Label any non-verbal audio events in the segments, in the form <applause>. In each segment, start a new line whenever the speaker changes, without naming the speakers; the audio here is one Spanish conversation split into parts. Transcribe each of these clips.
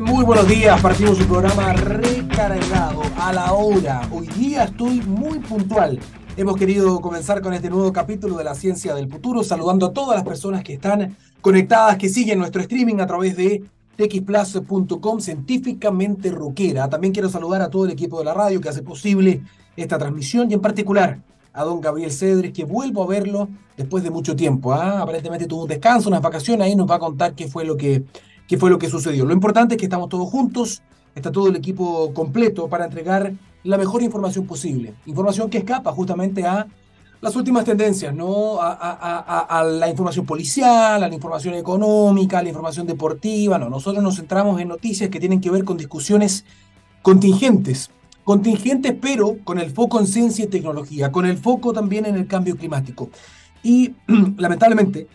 Muy buenos días, partimos su programa recargado a la hora. Hoy día estoy muy puntual. Hemos querido comenzar con este nuevo capítulo de la ciencia del futuro, saludando a todas las personas que están conectadas, que siguen nuestro streaming a través de txplus.com, científicamente rockera. También quiero saludar a todo el equipo de la radio que hace posible esta transmisión y en particular a don Gabriel Cedres, que vuelvo a verlo después de mucho tiempo. ¿ah? Aparentemente tuvo un descanso, unas vacaciones, ahí nos va a contar qué fue lo que qué fue lo que sucedió. Lo importante es que estamos todos juntos, está todo el equipo completo para entregar la mejor información posible. Información que escapa justamente a las últimas tendencias, ¿no? A, la información policial, a la información económica, a la información deportiva. No, nosotros nos centramos en noticias que tienen que ver con discusiones contingentes. Contingentes, pero con el foco en ciencia y tecnología, con el foco también en el cambio climático. Y <clears throat> lamentablemente,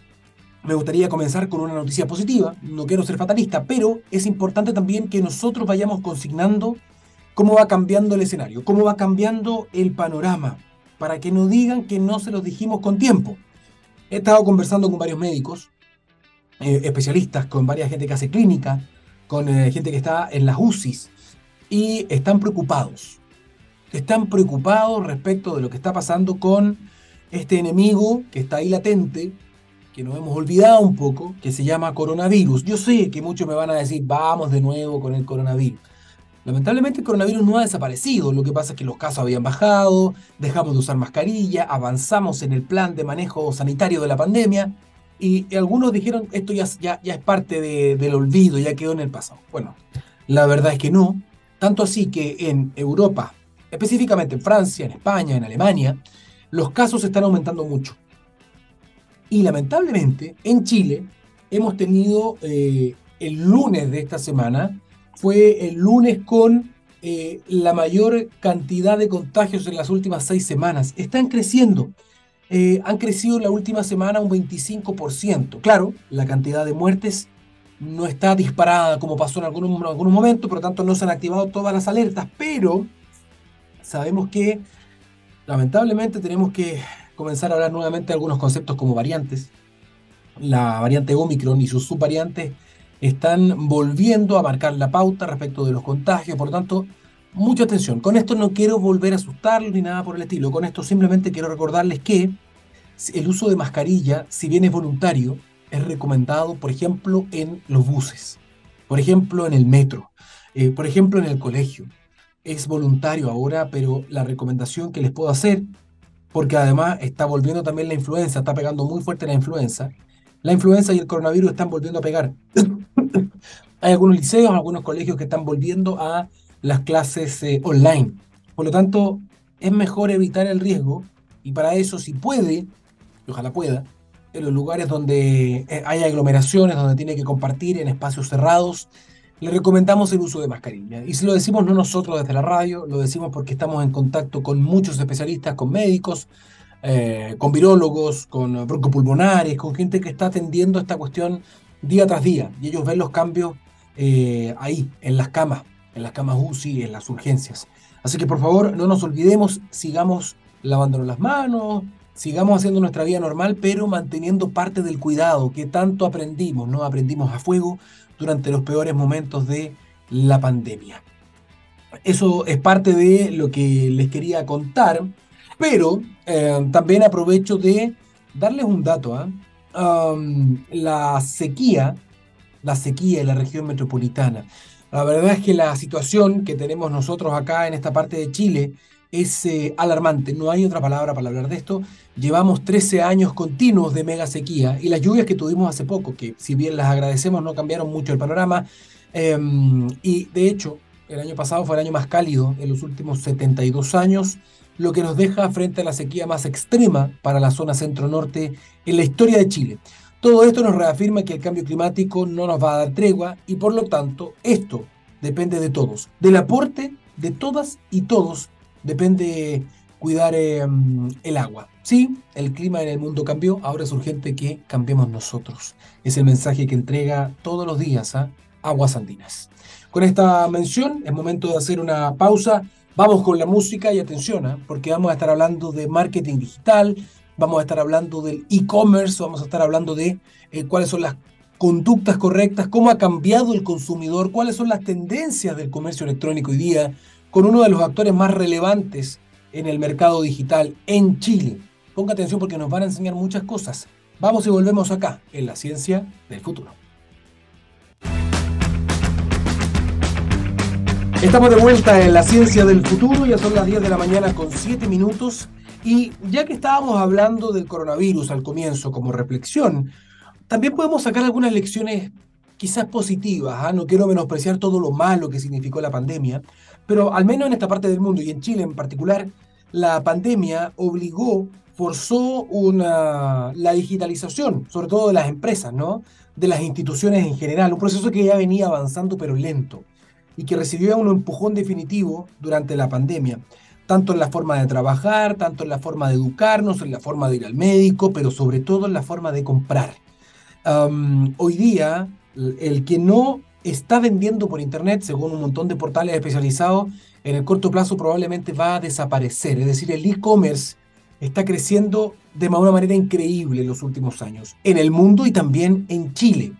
me gustaría comenzar con una noticia positiva, no quiero ser fatalista, pero es importante también que nosotros vayamos consignando cómo va cambiando el escenario, cómo va cambiando el panorama, para que no digan que no se los dijimos con tiempo. He estado conversando con varios médicos, eh, especialistas, con varias gente que hace clínica, con eh, gente que está en las UCIs, y están preocupados. Están preocupados respecto de lo que está pasando con este enemigo que está ahí latente, que nos hemos olvidado un poco, que se llama coronavirus. Yo sé que muchos me van a decir, vamos de nuevo con el coronavirus. Lamentablemente el coronavirus no ha desaparecido, lo que pasa es que los casos habían bajado, dejamos de usar mascarilla, avanzamos en el plan de manejo sanitario de la pandemia y, algunos dijeron esto ya, ya, es parte del olvido, ya quedó en el pasado. Bueno, la verdad es que no, tanto así que en Europa, específicamente en Francia, en España, en Alemania, los casos están aumentando mucho. Y lamentablemente, en Chile, hemos tenido eh, el lunes de esta semana, fue el lunes con eh, la mayor cantidad de contagios en las últimas seis semanas. Están creciendo. Eh, han crecido en la última semana un 25%. Claro, la cantidad de muertes no está disparada como pasó en algún, en algún momento, por lo tanto no se han activado todas las alertas, pero sabemos que lamentablemente tenemos que comenzar a hablar nuevamente de algunos conceptos como variantes. La variante Omicron y sus subvariantes están volviendo a marcar la pauta respecto de los contagios, por lo tanto, mucha atención. Con esto no quiero volver a asustarlos ni nada por el estilo, con esto simplemente quiero recordarles que el uso de mascarilla, si bien es voluntario, es recomendado, por ejemplo, en los buses, por ejemplo, en el metro, eh, por ejemplo, en el colegio. Es voluntario ahora, pero la recomendación que les puedo hacer porque además está volviendo también la influenza, está pegando muy fuerte la influenza. La influenza y el coronavirus están volviendo a pegar. <laughs> Hay algunos liceos, algunos colegios que están volviendo a las clases eh, online. Por lo tanto, es mejor evitar el riesgo y para eso, si puede, ojalá pueda, en los lugares donde eh, hay aglomeraciones, donde tiene que compartir en espacios cerrados, le recomendamos el uso de mascarilla. Y si lo decimos no nosotros desde la radio, lo decimos porque estamos en contacto con muchos especialistas, con médicos, eh, con virólogos, con broncopulmonares, con gente que está atendiendo esta cuestión día tras día. Y ellos ven los cambios eh, ahí, en las camas, en las camas UCI, en las urgencias. Así que por favor, no nos olvidemos, sigamos lavándonos las manos, sigamos haciendo nuestra vida normal, pero manteniendo parte del cuidado que tanto aprendimos, ¿no? Aprendimos a fuego, durante los peores momentos de la pandemia. Eso es parte de lo que les quería contar, pero eh, también aprovecho de darles un dato. ¿ah? la sequía, la sequía en la región metropolitana. La verdad es que la situación que tenemos nosotros acá en esta parte de Chile es eh, alarmante, no hay otra palabra para hablar de esto. Llevamos 13 años continuos de mega sequía y las lluvias que tuvimos hace poco, que si bien las agradecemos, no cambiaron mucho el panorama. Em, y de hecho, el año pasado fue el año más cálido en los últimos 72 años, lo que nos deja frente a la sequía más extrema para la zona centro-norte en la historia de Chile. Todo esto nos reafirma que el cambio climático no nos va a dar tregua y por lo tanto esto depende de todos, del aporte de todas y todos depende cuidar em, el agua. Sí, el clima en el mundo cambió, ahora es urgente que cambiemos nosotros. Es el mensaje que entrega todos los días a Aguas Andinas. Con esta mención es momento de hacer una pausa. Vamos con la música y atención, ¿ah? porque vamos a estar hablando de marketing digital, vamos a estar hablando del e-commerce, vamos a estar hablando de eh, cuáles son las conductas correctas, cómo ha cambiado el consumidor, cuáles son las tendencias del comercio electrónico hoy día, con uno de los actores más relevantes en el mercado digital en Chile. Ponga atención porque nos van a enseñar muchas cosas. Vamos y volvemos acá, en la ciencia del futuro. Estamos de vuelta en la ciencia del futuro, ya son las 10 de la mañana con 7 minutos y ya que estábamos hablando del coronavirus al comienzo como reflexión, también podemos sacar algunas lecciones quizás positivas, ¿ah? no quiero menospreciar todo lo malo que significó la pandemia, pero al menos en esta parte del mundo y en Chile en particular, la pandemia obligó, forzó una, la digitalización, sobre todo de las empresas, ¿no? de las instituciones en general, un proceso que ya venía avanzando pero lento y que recibió un empujón definitivo durante la pandemia, tanto en la forma de trabajar, tanto en la forma de educarnos, en la forma de ir al médico, pero sobre todo en la forma de comprar. hoy día, el que no está vendiendo por Internet, según un montón de portales especializados, en el corto plazo probablemente va a desaparecer. Es decir, el e-commerce está creciendo de una manera increíble en los últimos años, en el mundo y también en Chile.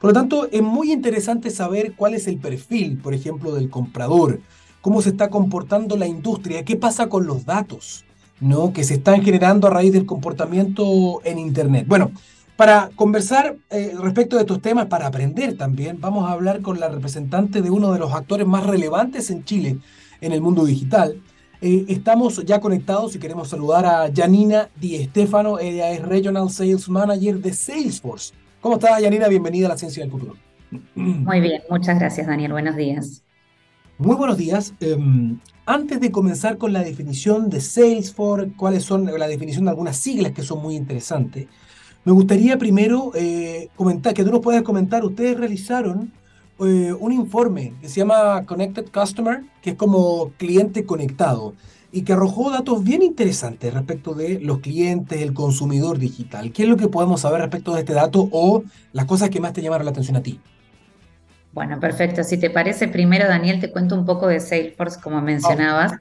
Por lo tanto, es muy interesante saber cuál es el perfil, por ejemplo, del comprador, cómo se está comportando la industria, qué pasa con los datos ¿no? que se están generando a raíz del comportamiento en Internet. Bueno, para conversar eh, respecto de estos temas, para aprender también, vamos a hablar con la representante de uno de los actores más relevantes en Chile en el mundo digital. Eh, estamos ya conectados y queremos saludar a Janina Di Stefano, ella es Regional Sales Manager de Salesforce. ¿Cómo está, Yanina? Bienvenida a la Ciencia del Futuro. <clears throat>
Muy bien, muchas gracias, Daniel. Buenos días.
Muy buenos días. Em, antes de comenzar con la definición de Salesforce, cuáles son la definición de algunas siglas que son muy interesantes, me gustaría primero eh, comentar, que tú nos puedas comentar, ustedes realizaron eh, un informe que se llama Connected Customer, que es como cliente conectado y que arrojó datos bien interesantes respecto de los clientes, el consumidor digital. ¿Qué es lo que podemos saber respecto de este dato o las cosas que más te llamaron la atención a ti?
Bueno, perfecto. Si te parece, primero, Daniel, te cuento un poco de Salesforce, como mencionabas.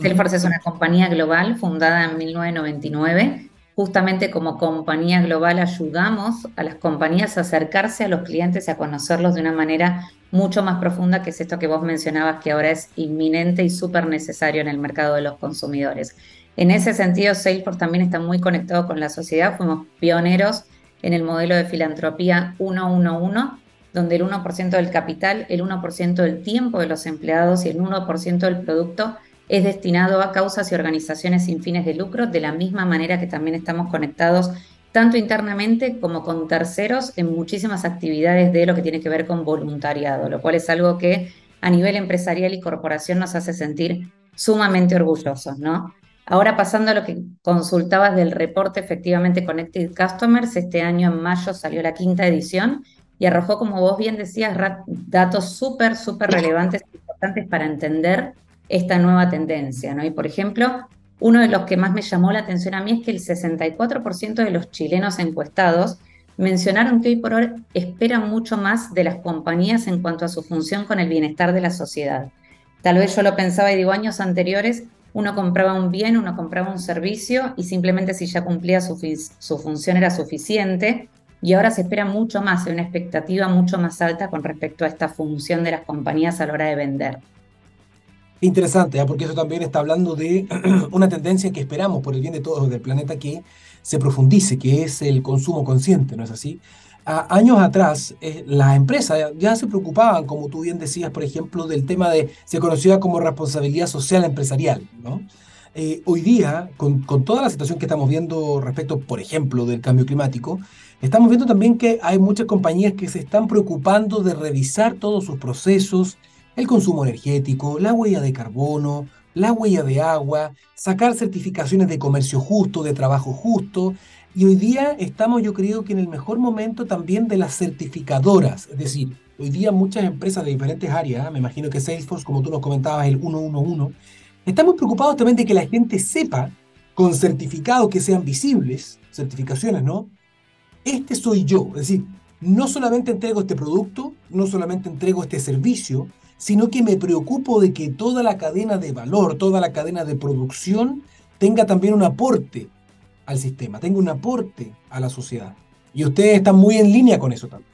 Salesforce es una compañía global fundada en 1999 justamente como compañía global ayudamos a las compañías a acercarse a los clientes y a conocerlos de una manera mucho más profunda, que es esto que vos mencionabas, que ahora es inminente y súper necesario en el mercado de los consumidores. En ese sentido, Salesforce también está muy conectado con la sociedad. Fuimos pioneros en el modelo de filantropía 111, donde el 1% del capital, el 1% del tiempo de los empleados y el 1% del producto es destinado a causas y organizaciones sin fines de lucro, de la misma manera que también estamos conectados tanto internamente como con terceros en muchísimas actividades de lo que tiene que ver con voluntariado, lo cual es algo que a nivel empresarial y corporación nos hace sentir sumamente orgullosos, ¿no? Ahora pasando a lo que consultabas del reporte efectivamente Connected Customers, este año en mayo salió la quinta edición y arrojó, como vos bien decías, datos súper, súper relevantes e importantes para entender esta nueva tendencia, ¿no? Y por ejemplo, uno de los que más me llamó la atención a mí es que el 64% de los chilenos encuestados mencionaron que hoy por hoy esperan mucho más de las compañías en cuanto a su función con el bienestar de la sociedad. Tal vez yo lo pensaba y digo, años anteriores uno compraba un bien, uno compraba un servicio y simplemente si ya cumplía su, su función era suficiente. Y ahora se espera mucho más, hay una expectativa mucho más alta con respecto a esta función de las compañías a la hora de vender.
Interesante, ¿ah? porque eso también está hablando de <clears throat> una tendencia que esperamos por el bien de todos del planeta que se profundice, que es el consumo consciente, ¿no es así? años atrás, eh, las empresas ya se preocupaban, como tú bien decías, por ejemplo, del tema de, se conocía como responsabilidad social empresarial, ¿no? Eh, hoy día, con, con, toda la situación que estamos viendo respecto, por ejemplo, del cambio climático, estamos viendo también que hay muchas compañías que se están preocupando de revisar todos sus procesos, el consumo energético, la huella de carbono, la huella de agua, sacar certificaciones de comercio justo, de trabajo justo. Y hoy día estamos, yo creo que en el mejor momento también de las certificadoras. Es decir, hoy día muchas empresas de diferentes áreas, me imagino que Salesforce, como tú nos comentabas, el 111, estamos preocupados también de que la gente sepa, con certificados que sean visibles, certificaciones, ¿no? Este soy yo. Es decir, no solamente entrego este producto, no solamente entrego este servicio, sino que me preocupo de que toda la cadena de valor, toda la cadena de producción tenga también un aporte al sistema, tenga un aporte a la sociedad. Y ustedes están muy en línea con eso también.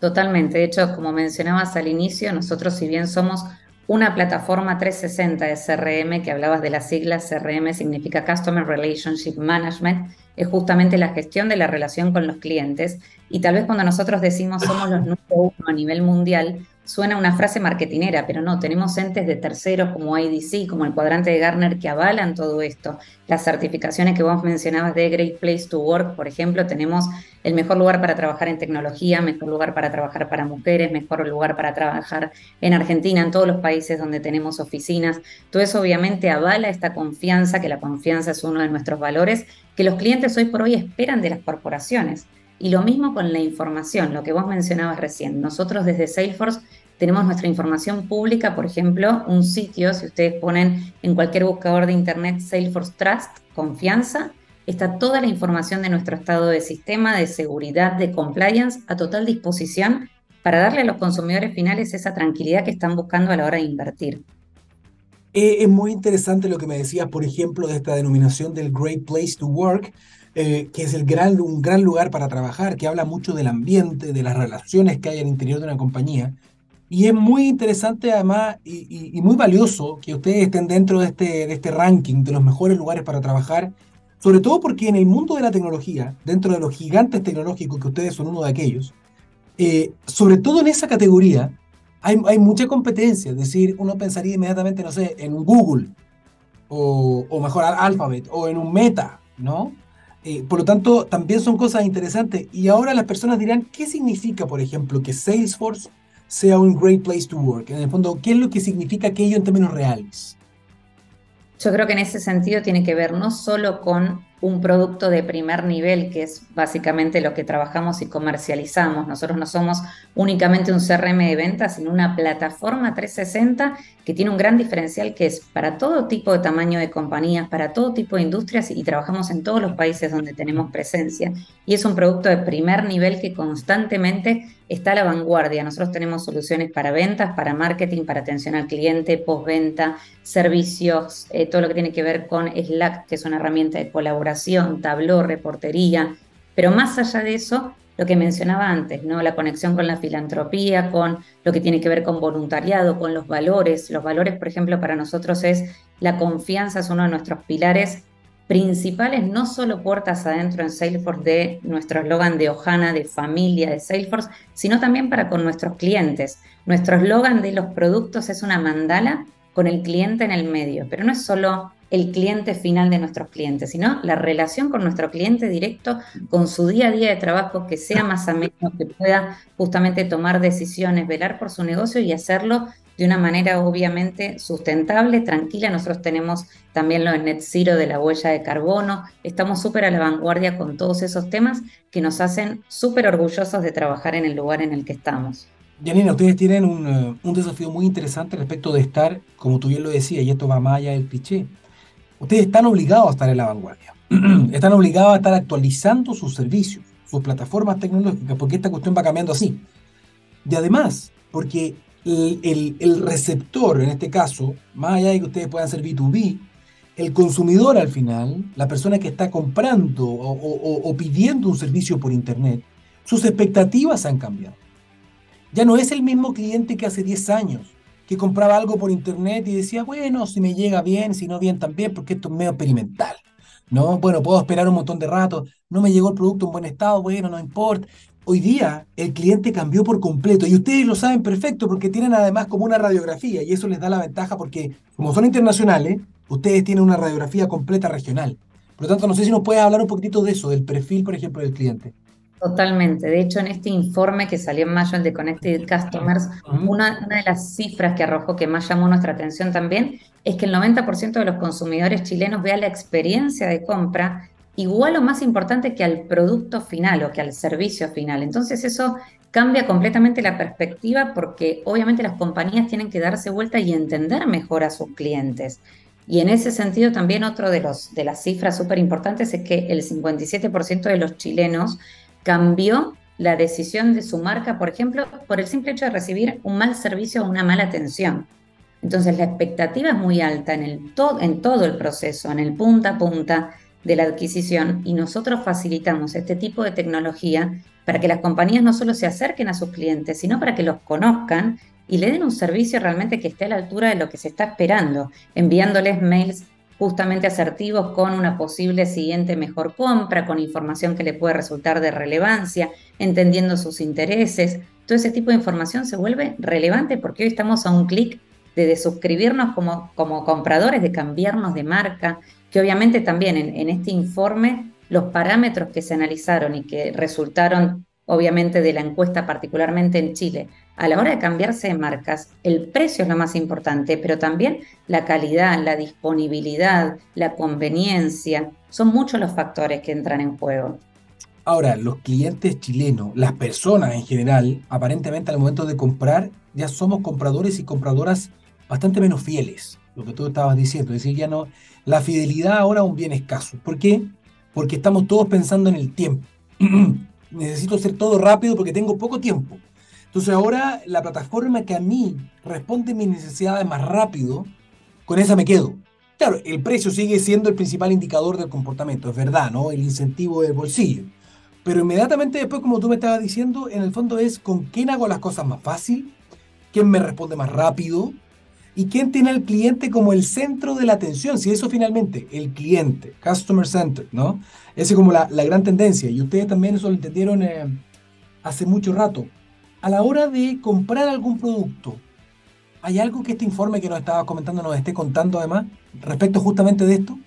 Totalmente. De hecho, como mencionabas al inicio, nosotros si bien somos una plataforma 360 de CRM, que hablabas de las siglas, CRM significa Customer Relationship Management, es justamente la gestión de la relación con los clientes. Y tal vez cuando nosotros decimos somos los número uno a nivel mundial, suena una frase marketinera, pero no, tenemos entes de terceros como IDC, como el cuadrante de Gartner, que avalan todo esto. Las certificaciones que vos mencionabas de Great Place to Work, por ejemplo, tenemos el mejor lugar para trabajar en tecnología, mejor lugar para trabajar para mujeres, mejor lugar para trabajar en Argentina, en todos los países donde tenemos oficinas. Todo eso obviamente avala esta confianza, que la confianza es uno de nuestros valores, que los clientes hoy por hoy esperan de las corporaciones. Y lo mismo con la información, lo que vos mencionabas recién. Nosotros desde Salesforce tenemos nuestra información pública, por ejemplo, un sitio, si ustedes ponen en cualquier buscador de Internet Salesforce Trust, confianza, está toda la información de nuestro estado de sistema, de seguridad, de compliance a total disposición para darle a los consumidores finales esa tranquilidad que están buscando a la hora de invertir.
Eh, es muy interesante lo que me decías, por ejemplo, de esta denominación del Great Place to Work, eh, que es el gran, un gran lugar para trabajar, que habla mucho del ambiente, de las relaciones que hay al interior de una compañía. Y es muy interesante además y, muy valioso que ustedes estén dentro de este, de este ranking de los mejores lugares para trabajar, sobre todo porque en el mundo de la tecnología, dentro de los gigantes tecnológicos, que ustedes son uno de aquellos, eh, sobre todo en esa categoría, hay, hay, mucha competencia. Es decir, uno pensaría inmediatamente, no sé, en un Google, o, o mejor Alphabet, o en un Meta, ¿no? Eh, por lo tanto, también son cosas interesantes. Y ahora las personas dirán, ¿qué significa, por ejemplo, que Salesforce sea un great place to work? En el fondo, ¿qué es lo que significa aquello en términos reales?
Yo creo que en ese sentido tiene que ver no solo con un producto de primer nivel, que es básicamente lo que trabajamos y comercializamos. Nosotros no somos únicamente un CRM de ventas, sino una plataforma 360 que tiene un gran diferencial que es para todo tipo de tamaño de compañías, para todo tipo de industrias y trabajamos en todos los países donde tenemos presencia. Y es un producto de primer nivel que constantemente está a la vanguardia. Nosotros tenemos soluciones para ventas, para marketing, para atención al cliente, postventa, servicios, eh, todo lo que tiene que ver con Slack, que es una herramienta de colaboración tabló, reportería, pero más allá de eso, lo que mencionaba antes, ¿no? La conexión con la filantropía, con lo que tiene que ver con voluntariado, con los valores. Los valores, por ejemplo, para nosotros es la confianza, es uno de nuestros pilares principales, no solo puertas adentro en Salesforce de nuestro eslogan de Ohana, de familia de Salesforce, sino también para con nuestros clientes. Nuestro eslogan de los productos es una mandala con el cliente en el medio, pero no es solo el cliente final de nuestros clientes, sino la relación con nuestro cliente directo, con su día a día de trabajo, que sea más ameno, que pueda justamente tomar decisiones, velar por su negocio y hacerlo de una manera obviamente sustentable, tranquila. Nosotros tenemos también lo de Net Zero de la huella de carbono. Estamos súper a la vanguardia con todos esos temas que nos hacen súper orgullosos de trabajar en el lugar en el que estamos.
Janina, ustedes tienen un, eh, desafío muy interesante respecto de estar, como tú bien lo decías, y esto va más allá del cliché, ustedes están obligados a estar en la vanguardia. <clears throat> están obligados a estar actualizando sus servicios, sus plataformas tecnológicas, porque esta cuestión va cambiando así. Y además, porque el, receptor, en este caso, más allá de que ustedes puedan ser B2B, el consumidor al final, la persona que está comprando o, pidiendo un servicio por Internet, sus expectativas han cambiado. Ya no es el mismo cliente que hace 10 años que compraba algo por internet y decía, bueno, si me llega bien, si no bien también, porque esto es medio experimental. ¿no? Bueno, puedo esperar un montón de rato, no me llegó el producto en buen estado, bueno, no importa. Hoy día el cliente cambió por completo y ustedes lo saben perfecto porque tienen además como una radiografía y eso les da la ventaja porque como son internacionales, ustedes tienen una radiografía completa regional. Por lo tanto, no sé si nos puedes hablar un poquitito de eso, del perfil, por ejemplo, del cliente.
Totalmente. De hecho, en este informe que salió en mayo, el de Connected Customers, una, de las cifras que arrojó que más llamó nuestra atención también es que el 90% de los consumidores chilenos vea la experiencia de compra igual o más importante que al producto final o que al servicio final. Entonces eso cambia completamente la perspectiva porque obviamente las compañías tienen que darse vuelta y entender mejor a sus clientes. Y en ese sentido también otro de, los, de las cifras súper importantes es que el 57% de los chilenos cambió la decisión de su marca, por ejemplo, por el simple hecho de recibir un mal servicio o una mala atención. Entonces la expectativa es muy alta en, el en todo el proceso, en el punta a punta, de la adquisición y nosotros facilitamos este tipo de tecnología para que las compañías no solo se acerquen a sus clientes, sino para que los conozcan y le den un servicio realmente que esté a la altura de lo que se está esperando, enviándoles mails justamente asertivos con una posible siguiente mejor compra, con información que le puede resultar de relevancia, entendiendo sus intereses. Todo ese tipo de información se vuelve relevante porque hoy estamos a un clic de suscribirnos como, como compradores, de cambiarnos de marca, que obviamente también en, este informe los parámetros que se analizaron y que resultaron obviamente de la encuesta particularmente en Chile, a la hora de cambiarse de marcas, el precio es lo más importante, pero también la calidad, la disponibilidad, la conveniencia, son muchos los factores que entran en juego.
Ahora, los clientes chilenos, las personas en general, aparentemente al momento de comprar, ya somos compradores y compradoras bastante menos fieles, lo que tú estabas diciendo, es decir, ya no, la fidelidad ahora es un bien escaso. ¿Por qué? Porque estamos todos pensando en el tiempo. <clears throat> Necesito hacer todo rápido porque tengo poco tiempo. Entonces ahora la plataforma que a mí responde mis necesidades más rápido, con esa me quedo. Claro, el precio sigue siendo el principal indicador del comportamiento, es verdad, ¿no? El incentivo del bolsillo. Pero inmediatamente después, como tú me estabas diciendo, en el fondo es con quién hago las cosas más fácil, quién me responde más rápido, ¿Y quién tiene al cliente como el centro de la atención? Si eso finalmente, el cliente, customer center, ¿no? Esa es como la, gran tendencia. Y ustedes también eso lo entendieron eh, hace mucho rato. A la hora de comprar algún producto, ¿hay algo que este informe que nos estaba comentando nos esté contando además respecto justamente de esto?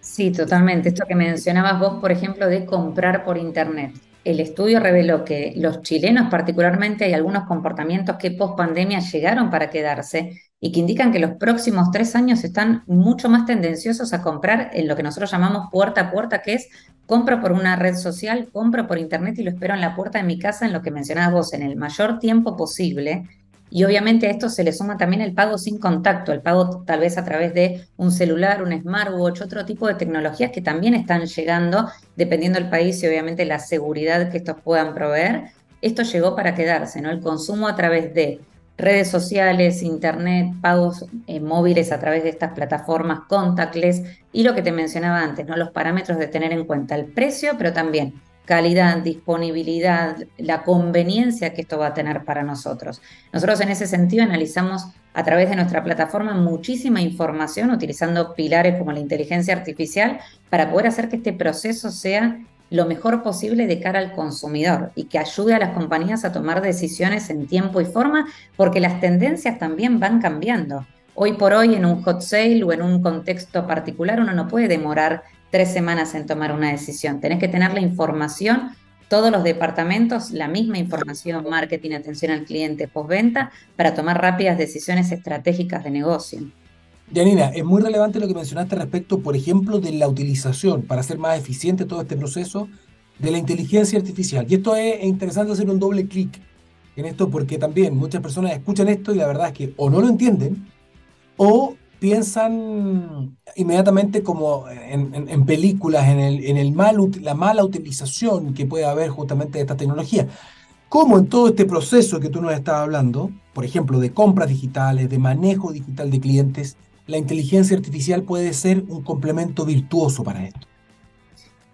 Sí, totalmente. Esto que mencionabas vos, por ejemplo, de comprar por Internet el estudio reveló que los chilenos particularmente hay algunos comportamientos que post pandemia llegaron para quedarse y que indican que los próximos tres años están mucho más tendenciosos a comprar en lo que nosotros llamamos puerta a puerta, que es compro por una red social, compro por internet y lo espero en la puerta de mi casa en lo que mencionabas vos, en el mayor tiempo posible y obviamente a esto se le suma también el pago sin contacto, el pago tal vez a través de un celular, un smartwatch, otro tipo de tecnologías que también están llegando, dependiendo del país y obviamente la seguridad que estos puedan proveer. Esto llegó para quedarse, ¿no? El consumo a través de redes sociales, internet, pagos eh, móviles a través de estas plataformas contactless y lo que te mencionaba antes, ¿no? Los parámetros de tener en cuenta el precio, pero también calidad, disponibilidad, la conveniencia que esto va a tener para nosotros. Nosotros en ese sentido analizamos a través de nuestra plataforma muchísima información utilizando pilares como la inteligencia artificial para poder hacer que este proceso sea lo mejor posible de cara al consumidor y que ayude a las compañías a tomar decisiones en tiempo y forma porque las tendencias también van cambiando. Hoy por hoy en un hot sale o en un contexto particular uno no puede demorar tres semanas en tomar una decisión. Tenés que tener la información, todos los departamentos, la misma información, marketing, atención al cliente, postventa, para tomar rápidas decisiones estratégicas de negocio.
Janina, es muy relevante lo que mencionaste respecto, por ejemplo, de la utilización para hacer más eficiente todo este proceso de la inteligencia artificial. Y esto es interesante hacer un doble clic en esto porque también muchas personas escuchan esto y la verdad es que o no lo entienden o piensan inmediatamente como en, películas, en, el, en el mal, la mala utilización que puede haber justamente de esta tecnología. ¿Cómo en todo este proceso que tú nos estabas hablando, por ejemplo, de compras digitales, de manejo digital de clientes, la inteligencia artificial puede ser un complemento virtuoso para esto?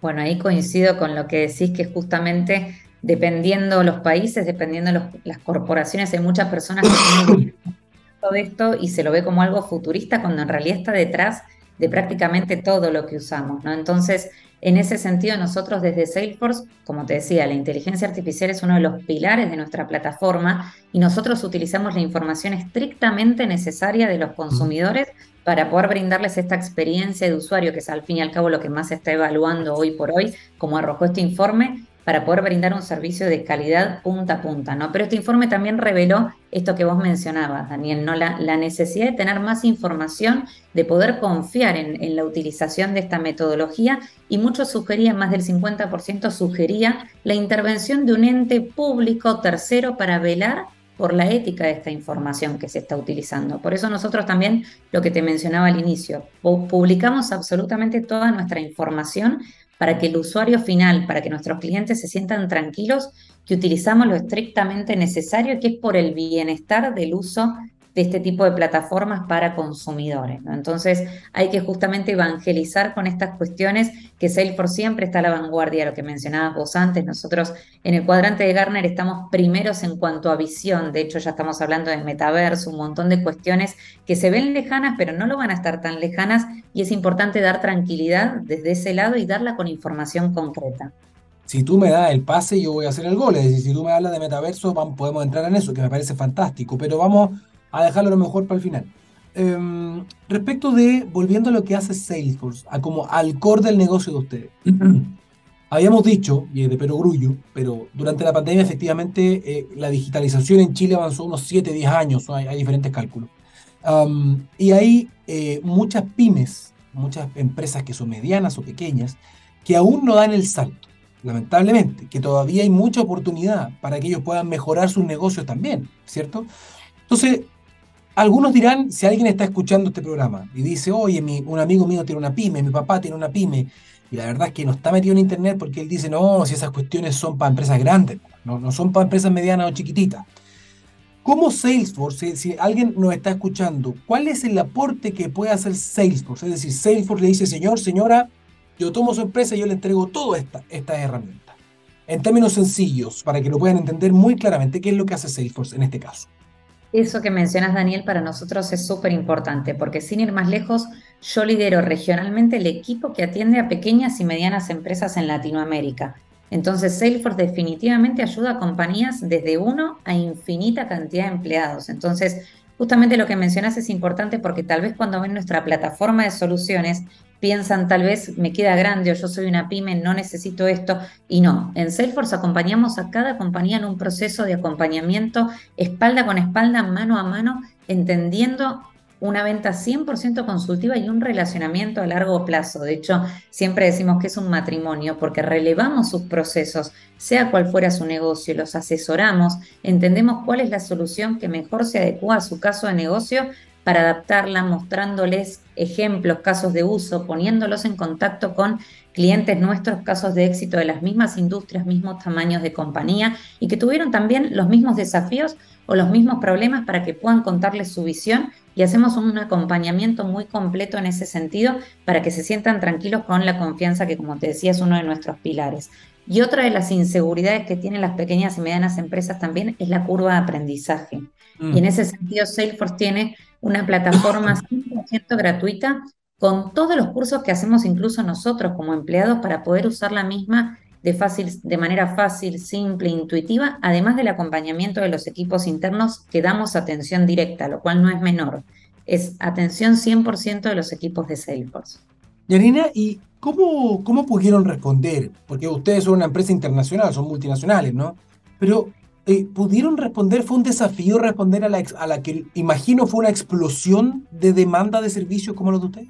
Bueno, ahí coincido con lo que decís, que justamente dependiendo los países, dependiendo las corporaciones, hay muchas personas que tienen <coughs> de esto y se lo ve como algo futurista cuando en realidad está detrás de prácticamente todo lo que usamos, ¿no? Entonces, en ese sentido, nosotros desde Salesforce, como te decía, la inteligencia artificial es uno de los pilares de nuestra plataforma y nosotros utilizamos la información estrictamente necesaria de los consumidores para poder brindarles esta experiencia de usuario, que es al fin y al cabo lo que más se está evaluando hoy por hoy, como arrojó este informe, para poder brindar un servicio de calidad punta a punta, ¿no? Pero este informe también reveló esto que vos mencionabas, Daniel, ¿no? La, necesidad de tener más información, de poder confiar en, en, la utilización de esta metodología y muchos sugerían, más del 50% sugería la intervención de un ente público tercero para velar por la ética de esta información que se está utilizando. Por eso nosotros también, lo que te mencionaba al inicio, publicamos absolutamente toda nuestra información para que el usuario final, para que nuestros clientes se sientan tranquilos que utilizamos lo estrictamente necesario, que es por el bienestar del uso de este tipo de plataformas para consumidores. ¿no? Entonces hay que justamente evangelizar con estas cuestiones que Salesforce siempre está a la vanguardia, lo que mencionabas vos antes. Nosotros en el cuadrante de Gartner estamos primeros en cuanto a visión, de hecho ya estamos hablando de metaverso, un montón de cuestiones que se ven lejanas, pero no lo van a estar tan lejanas y es importante dar tranquilidad desde ese lado y darla con información concreta
si tú me das el pase, yo voy a hacer el gol. Es decir, si tú me hablas de metaverso, podemos entrar en eso, que me parece fantástico. Pero vamos a dejarlo lo mejor para el final. Em, respecto de, volviendo a lo que hace Salesforce, a como al core del negocio de ustedes. <clears throat> Habíamos dicho, y es de perogrullo, pero durante la pandemia efectivamente eh, la digitalización en Chile avanzó unos 7, 10 años, hay, diferentes cálculos. y hay eh, muchas pymes, muchas empresas que son medianas o pequeñas, que aún no dan el salto lamentablemente, que todavía hay mucha oportunidad para que ellos puedan mejorar sus negocios también, ¿cierto? Entonces, algunos dirán, si alguien está escuchando este programa y dice, oye, un amigo mío tiene una pyme, mi papá tiene una pyme, y la verdad es que no está metido en Internet porque él dice, no, si esas cuestiones son para empresas grandes, no, no son para empresas medianas o chiquititas. ¿Cómo Salesforce, si, alguien nos está escuchando, cuál es el aporte que puede hacer Salesforce? Es decir, Salesforce le dice, señor, señora, yo tomo su empresa y yo le entrego todas esta, estas herramientas. En términos sencillos, para que lo puedan entender muy claramente, ¿qué es lo que hace Salesforce en este caso?
Eso que mencionas, Daniel, para nosotros es súper importante, porque sin ir más lejos, yo lidero regionalmente el equipo que atiende a pequeñas y medianas empresas en Latinoamérica. Entonces, Salesforce definitivamente ayuda a compañías desde uno a infinita cantidad de empleados. Entonces, justamente lo que mencionas es importante porque tal vez cuando ven nuestra plataforma de soluciones piensan tal vez me queda grande o yo soy una pyme, no necesito esto. Y no, en Salesforce acompañamos a cada compañía en un proceso de acompañamiento espalda con espalda, mano a mano, entendiendo una venta 100% consultiva y un relacionamiento a largo plazo. De hecho, siempre decimos que es un matrimonio porque relevamos sus procesos, sea cual fuera su negocio, los asesoramos, entendemos cuál es la solución que mejor se adecua a su caso de negocio para adaptarla, mostrándoles ejemplos, casos de uso, poniéndolos en contacto con clientes nuestros, casos de éxito de las mismas industrias, mismos tamaños de compañía y que tuvieron también los mismos desafíos o los mismos problemas para que puedan contarles su visión y hacemos un acompañamiento muy completo en ese sentido para que se sientan tranquilos con la confianza que, como te decía, es uno de nuestros pilares. Y otra de las inseguridades que tienen las pequeñas y medianas empresas también es la curva de aprendizaje. Y en ese sentido, Salesforce tiene una plataforma <clears throat> 100% gratuita con todos los cursos que hacemos incluso nosotros como empleados para poder usar la misma de, fácil, de manera fácil, simple, intuitiva, además del acompañamiento de los equipos internos que damos atención directa, lo cual no es menor. Es atención 100% de los equipos de Salesforce.
Yanina, ¿y cómo, cómo pudieron responder? Porque ustedes son una empresa internacional, son multinacionales, ¿no? Pero eh, ¿pudieron responder? ¿Fue un desafío responder a la, a la que imagino fue una explosión de demanda de servicios como los de ustedes?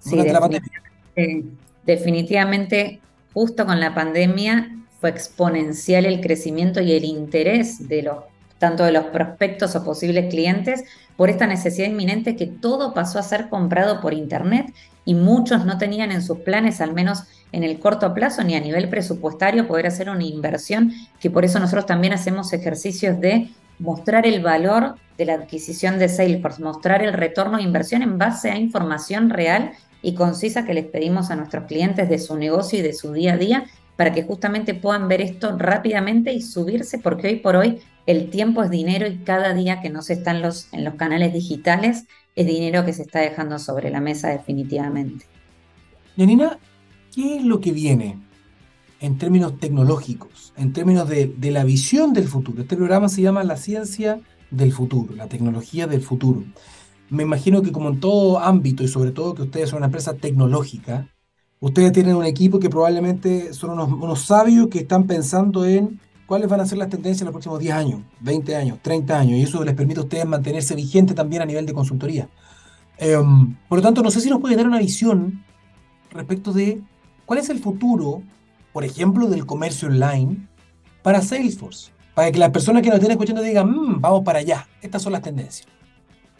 Sí, definitivamente, definitivamente, justo con la pandemia fue exponencial el crecimiento y el interés de los tanto de los prospectos o posibles clientes por esta necesidad inminente que todo pasó a ser comprado por Internet y muchos no tenían en sus planes, al menos en el corto plazo, ni a nivel presupuestario, poder hacer una inversión, que por eso nosotros también hacemos ejercicios de mostrar el valor de la adquisición de Salesforce, mostrar el retorno de inversión en base a información real y concisa que les pedimos a nuestros clientes de su negocio y de su día a día para que justamente puedan ver esto rápidamente y subirse, porque hoy por hoy el tiempo es dinero y cada día que no se está en los, en los canales digitales es dinero que se está dejando sobre la mesa definitivamente.
Yanina, ¿qué es lo que viene en términos tecnológicos, en términos de, la visión del futuro? Este programa se llama La ciencia del futuro, la tecnología del futuro. Me imagino que como en todo ámbito y sobre todo que ustedes son una empresa tecnológica, ustedes tienen un equipo que probablemente son unos, unos sabios que están pensando en cuáles van a ser las tendencias en los próximos 10 años, 20 años, 30 años, y eso les permite a ustedes mantenerse vigente también a nivel de consultoría. Em, por lo tanto, no sé si nos puede dar una visión respecto de cuál es el futuro, por ejemplo, del comercio online para Salesforce, para que las personas que nos estén escuchando digan, mm, vamos para allá, estas son las tendencias.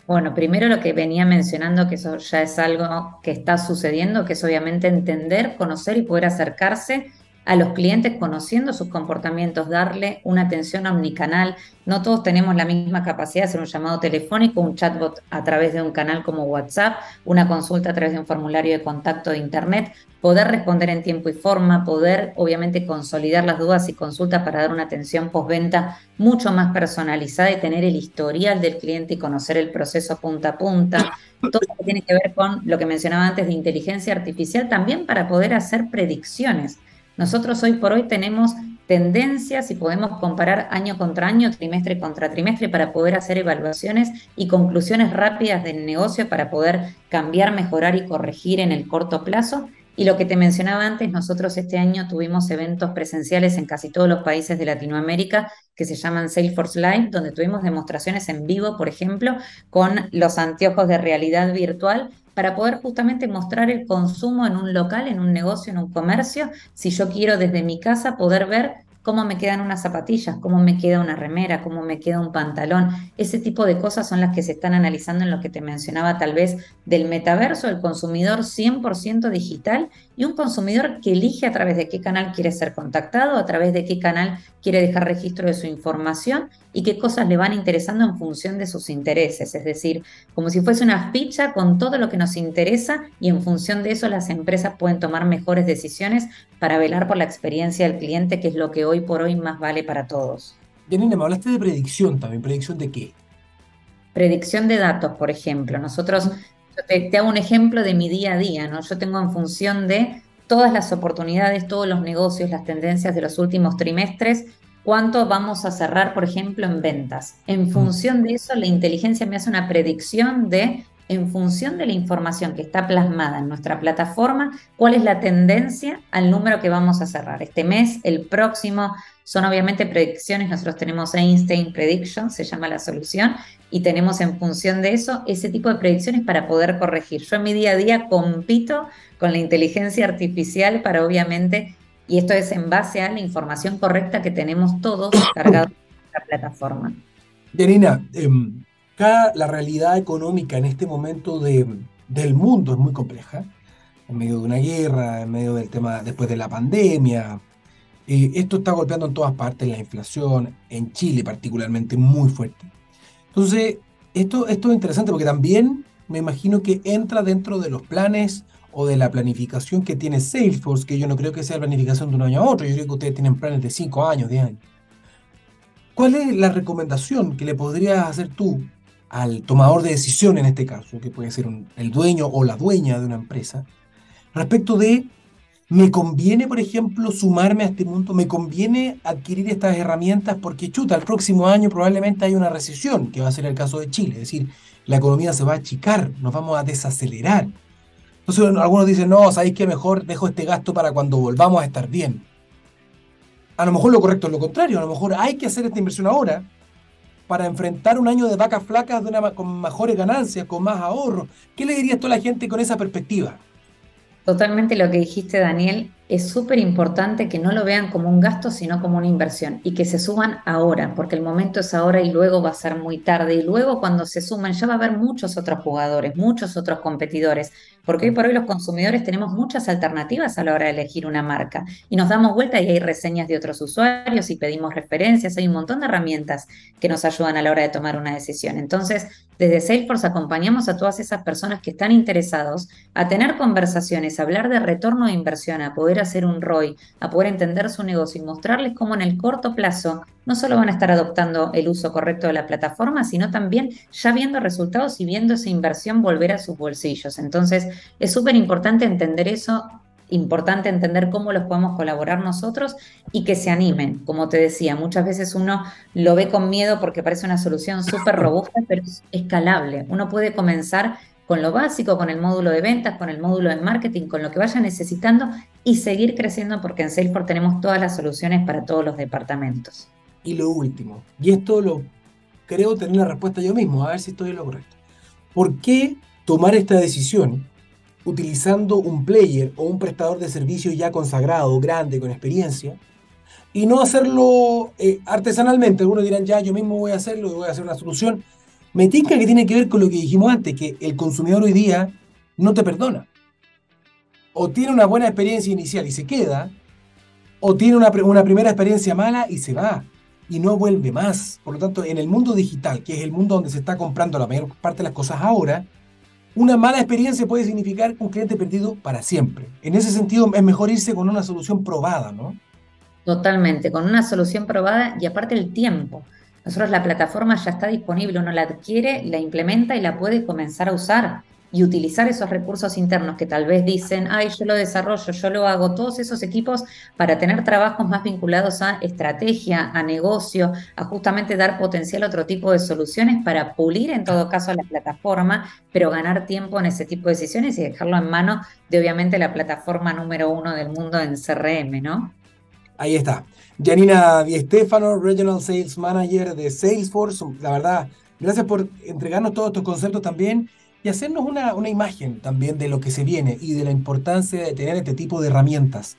Bueno, primero lo que venía mencionando, que eso ya es algo que está sucediendo, que es obviamente entender, conocer y poder acercarse a los clientes conociendo sus comportamientos, darle una atención omnicanal. No todos tenemos la misma capacidad de hacer un llamado telefónico, un chatbot a través de un canal como WhatsApp, una consulta a través de un formulario de contacto de Internet, poder responder en tiempo y forma, poder obviamente consolidar las dudas y consultas para dar una atención postventa mucho más personalizada y tener el historial del cliente y conocer el proceso punta a punta. Todo lo que tiene que ver con lo que mencionaba antes de inteligencia artificial también para poder hacer predicciones nosotros hoy por hoy tenemos tendencias y podemos comparar año contra año, trimestre contra trimestre para poder hacer evaluaciones y conclusiones rápidas del negocio para poder cambiar, mejorar y corregir en el corto plazo. Y lo que te mencionaba antes, nosotros este año tuvimos eventos presenciales en casi todos los países de Latinoamérica que se llaman Salesforce Live, donde tuvimos demostraciones en vivo, por ejemplo, con los anteojos de realidad virtual para poder justamente mostrar el consumo en un local, en un negocio, en un comercio, si yo quiero desde mi casa poder ver cómo me quedan unas zapatillas, cómo me queda una remera, cómo me queda un pantalón. Ese tipo de cosas son las que se están analizando en lo que te mencionaba tal vez del metaverso, el consumidor 100% digital y un consumidor que elige a través de qué canal quiere ser contactado, a través de qué canal quiere dejar registro de su información y qué cosas le van interesando en función de sus intereses. Es decir, como si fuese una ficha con todo lo que nos interesa y en función de eso las empresas pueden tomar mejores decisiones para velar por la experiencia del cliente, que es lo que hoy por hoy más vale para todos.
Janine, me hablaste de predicción también. ¿Predicción de qué?
Predicción de datos, por ejemplo. Nosotros, te, hago un ejemplo de mi día a día, ¿no? Yo tengo en función de todas las oportunidades, todos los negocios, las tendencias de los últimos trimestres, cuánto vamos a cerrar, por ejemplo, en ventas. En función de eso, la inteligencia me hace una predicción de en función de la información que está plasmada en nuestra plataforma, cuál es la tendencia al número que vamos a cerrar. Este mes, el próximo, son obviamente predicciones. Nosotros tenemos Einstein Prediction, se llama la solución, y tenemos en función de eso ese tipo de predicciones para poder corregir. Yo en mi día a día compito con la inteligencia artificial para obviamente, y esto es en base a la información correcta que tenemos todos <coughs> cargados en la plataforma.
Yanina, em, la realidad económica en este momento de, del mundo es muy compleja, en medio de una guerra, en medio del tema después de la pandemia. Eh, esto está golpeando en todas partes, la inflación, en Chile particularmente, muy fuerte. Entonces, esto, esto es interesante porque también me imagino que entra dentro de los planes o de la planificación que tiene Salesforce, que yo no creo que sea planificación de un año a otro, yo creo que ustedes tienen planes de 5 años, 10 años. ¿Cuál es la recomendación que le podrías hacer tú al tomador de decisión en este caso, que puede ser el dueño o la dueña de una empresa, respecto de, ¿me conviene, por ejemplo, sumarme a este mundo? ¿Me conviene adquirir estas herramientas? Porque, chuta, el próximo año probablemente hay una recesión, que va a ser el caso de Chile, es decir, la economía se va a achicar, nos vamos a desacelerar. Entonces algunos dicen, no, ¿sabéis qué? Mejor dejo este gasto para cuando volvamos a estar bien. A lo mejor lo correcto es lo contrario, a lo mejor hay que hacer esta inversión ahora, para enfrentar un año de vacas flacas con mejores ganancias, con más ahorro. ¿Qué le dirías tú a la gente con esa perspectiva?
Totalmente lo que dijiste, Daniel. Es súper importante que no lo vean como un gasto, sino como una inversión y que se suban ahora, porque el momento es ahora y luego va a ser muy tarde. Y luego cuando se suman ya va a haber muchos otros jugadores, muchos otros competidores porque hoy por hoy los consumidores tenemos muchas alternativas a la hora de elegir una marca y nos damos vuelta y hay reseñas de otros usuarios y pedimos referencias, hay un montón de herramientas que nos ayudan a la hora de tomar una decisión. Entonces, desde Salesforce acompañamos a todas esas personas que están interesados a tener conversaciones, a hablar de retorno de inversión, a poder hacer un ROI, a poder entender su negocio y mostrarles cómo en el corto plazo no solo van a estar adoptando el uso correcto de la plataforma, sino también ya viendo resultados y viendo esa inversión volver a sus bolsillos. Entonces, es súper importante entender eso, importante entender cómo los podemos colaborar nosotros y que se animen. Como te decía, muchas veces uno lo ve con miedo porque parece una solución súper robusta, pero es escalable. Uno puede comenzar con lo básico, con el módulo de ventas, con el módulo de marketing, con lo que vaya necesitando y seguir creciendo porque en Salesforce tenemos todas las soluciones para todos los departamentos.
Y lo último, y esto lo creo tener la respuesta yo mismo, a ver si estoy en lo correcto. ¿Por qué tomar esta decisión utilizando un player o un prestador de servicio ya consagrado, grande, con experiencia, y no hacerlo eh, artesanalmente? Algunos dirán, ya, yo mismo voy a hacerlo, voy a hacer una solución. Me tinca que tiene que ver con lo que dijimos antes, que el consumidor hoy día no te perdona. O tiene una buena experiencia inicial y se queda, o tiene una, una primera experiencia mala y se va y no vuelve más. Por lo tanto, en el mundo digital, que es el mundo donde se está comprando la mayor parte de las cosas ahora, una mala experiencia puede significar un cliente perdido para siempre. En ese sentido, es mejor irse con una solución probada, ¿no?
Totalmente, con una solución probada y aparte el tiempo. Nosotros la plataforma ya está disponible, uno la adquiere, la implementa y la puede comenzar a usar y utilizar esos recursos internos que tal vez dicen, ay, yo lo desarrollo, yo lo hago, todos esos equipos para tener trabajos más vinculados a estrategia, a negocio, a justamente dar potencial a otro tipo de soluciones para pulir en todo caso la plataforma, pero ganar tiempo en ese tipo de decisiones y dejarlo en mano de obviamente la plataforma número uno del mundo en CRM, ¿no?
Ahí está. Janina Di Stefano, Regional Sales Manager de Salesforce. La verdad, gracias por entregarnos todos estos conceptos también y hacernos una, una imagen también de lo que se viene y de la importancia de tener este tipo de herramientas.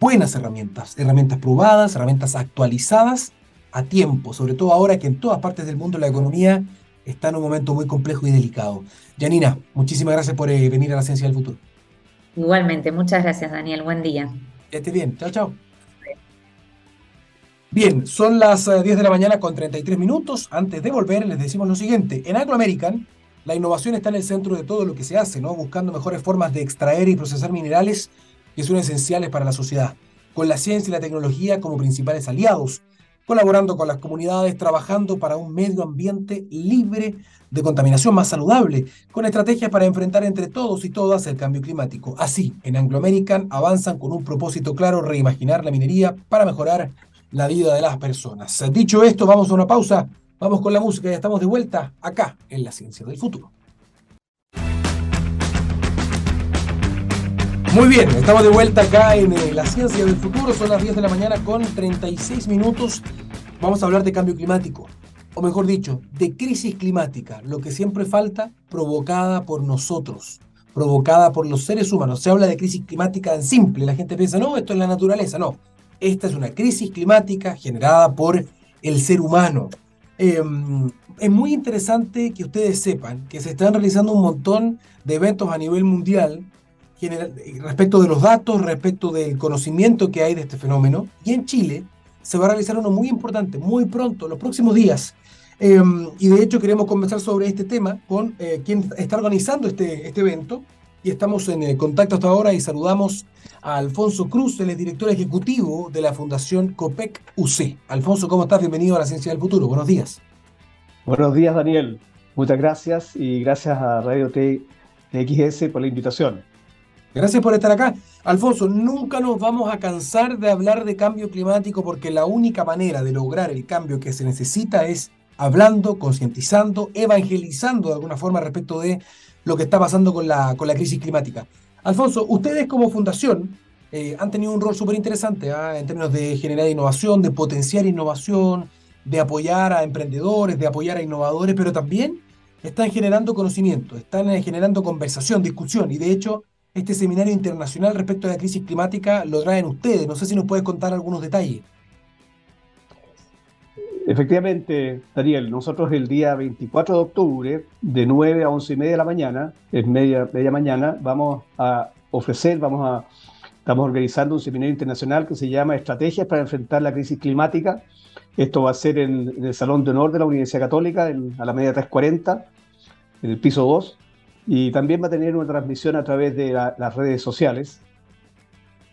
Buenas herramientas, herramientas probadas, herramientas actualizadas a tiempo, sobre todo ahora que en todas partes del mundo la economía está en un momento muy complejo y delicado. Janina, muchísimas gracias por eh, venir a la Ciencia del Futuro.
Igualmente, muchas gracias Daniel, buen día.
Que estés bien, chao, chao. Bien, son las 10 eh, de la mañana con 33 minutos. Antes de volver, les decimos lo siguiente. En Anglo American, la innovación está en el centro de todo lo que se hace, ¿no? Buscando mejores formas de extraer y procesar minerales que son esenciales para la sociedad, con la ciencia y la tecnología como principales aliados, colaborando con las comunidades, trabajando para un medio ambiente libre de contaminación más saludable, con estrategias para enfrentar entre todos y todas el cambio climático. Así, en Anglo American avanzan con un propósito claro, reimaginar la minería para mejorar la vida de las personas. Dicho esto, vamos a una pausa. Vamos con la música, ya estamos de vuelta acá en la ciencia del futuro. Muy bien, estamos de vuelta acá en eh, la ciencia del futuro, son las 10 de la mañana con 36 minutos. Vamos a hablar de cambio climático, o mejor dicho, de crisis climática, lo que siempre falta provocada por nosotros, provocada por los seres humanos. Se habla de crisis climática en simple, la gente piensa, no, esto es la naturaleza, no. Esta es una crisis climática generada por el ser humano. Em, es muy interesante que ustedes sepan que se están realizando un montón de eventos a nivel mundial respecto de los datos, respecto del conocimiento que hay de este fenómeno. Y en Chile se va a realizar uno muy importante, muy pronto, los próximos días. Em, y de hecho queremos conversar sobre este tema con eh, quien está organizando este, este evento. Y estamos en eh, contacto hasta ahora y saludamos a Alfonso Cruz, el director ejecutivo de la Fundación COPEC UC. Alfonso, ¿cómo estás? Bienvenido a la Ciencia del Futuro. Buenos días.
Buenos días, Daniel. Muchas gracias y gracias a Radio TXS por la invitación.
Gracias por estar acá. Alfonso, nunca nos vamos a cansar de hablar de cambio climático porque la única manera de lograr el cambio que se necesita es hablando, concientizando, evangelizando de alguna forma respecto de lo que está pasando con la, con la crisis climática. Alfonso, ustedes como fundación eh, han tenido un rol súper interesante ¿ah? en términos de generar innovación, de potenciar innovación, de apoyar a emprendedores, de apoyar a innovadores, pero también están generando conocimiento, están eh, generando conversación, discusión, y de hecho este seminario internacional respecto a la crisis climática lo traen ustedes. No sé si nos puedes contar algunos detalles.
Efectivamente, Daniel, nosotros el día 24 de octubre, de 9 a 11 y media de la mañana, es media, media mañana, vamos a ofrecer, vamos a, estamos organizando un seminario internacional que se llama Estrategias para enfrentar la crisis climática. Esto va a ser en, el Salón de Honor de la Universidad Católica, a la media 340, en el piso 2. Y también va a tener una transmisión a través de las redes sociales.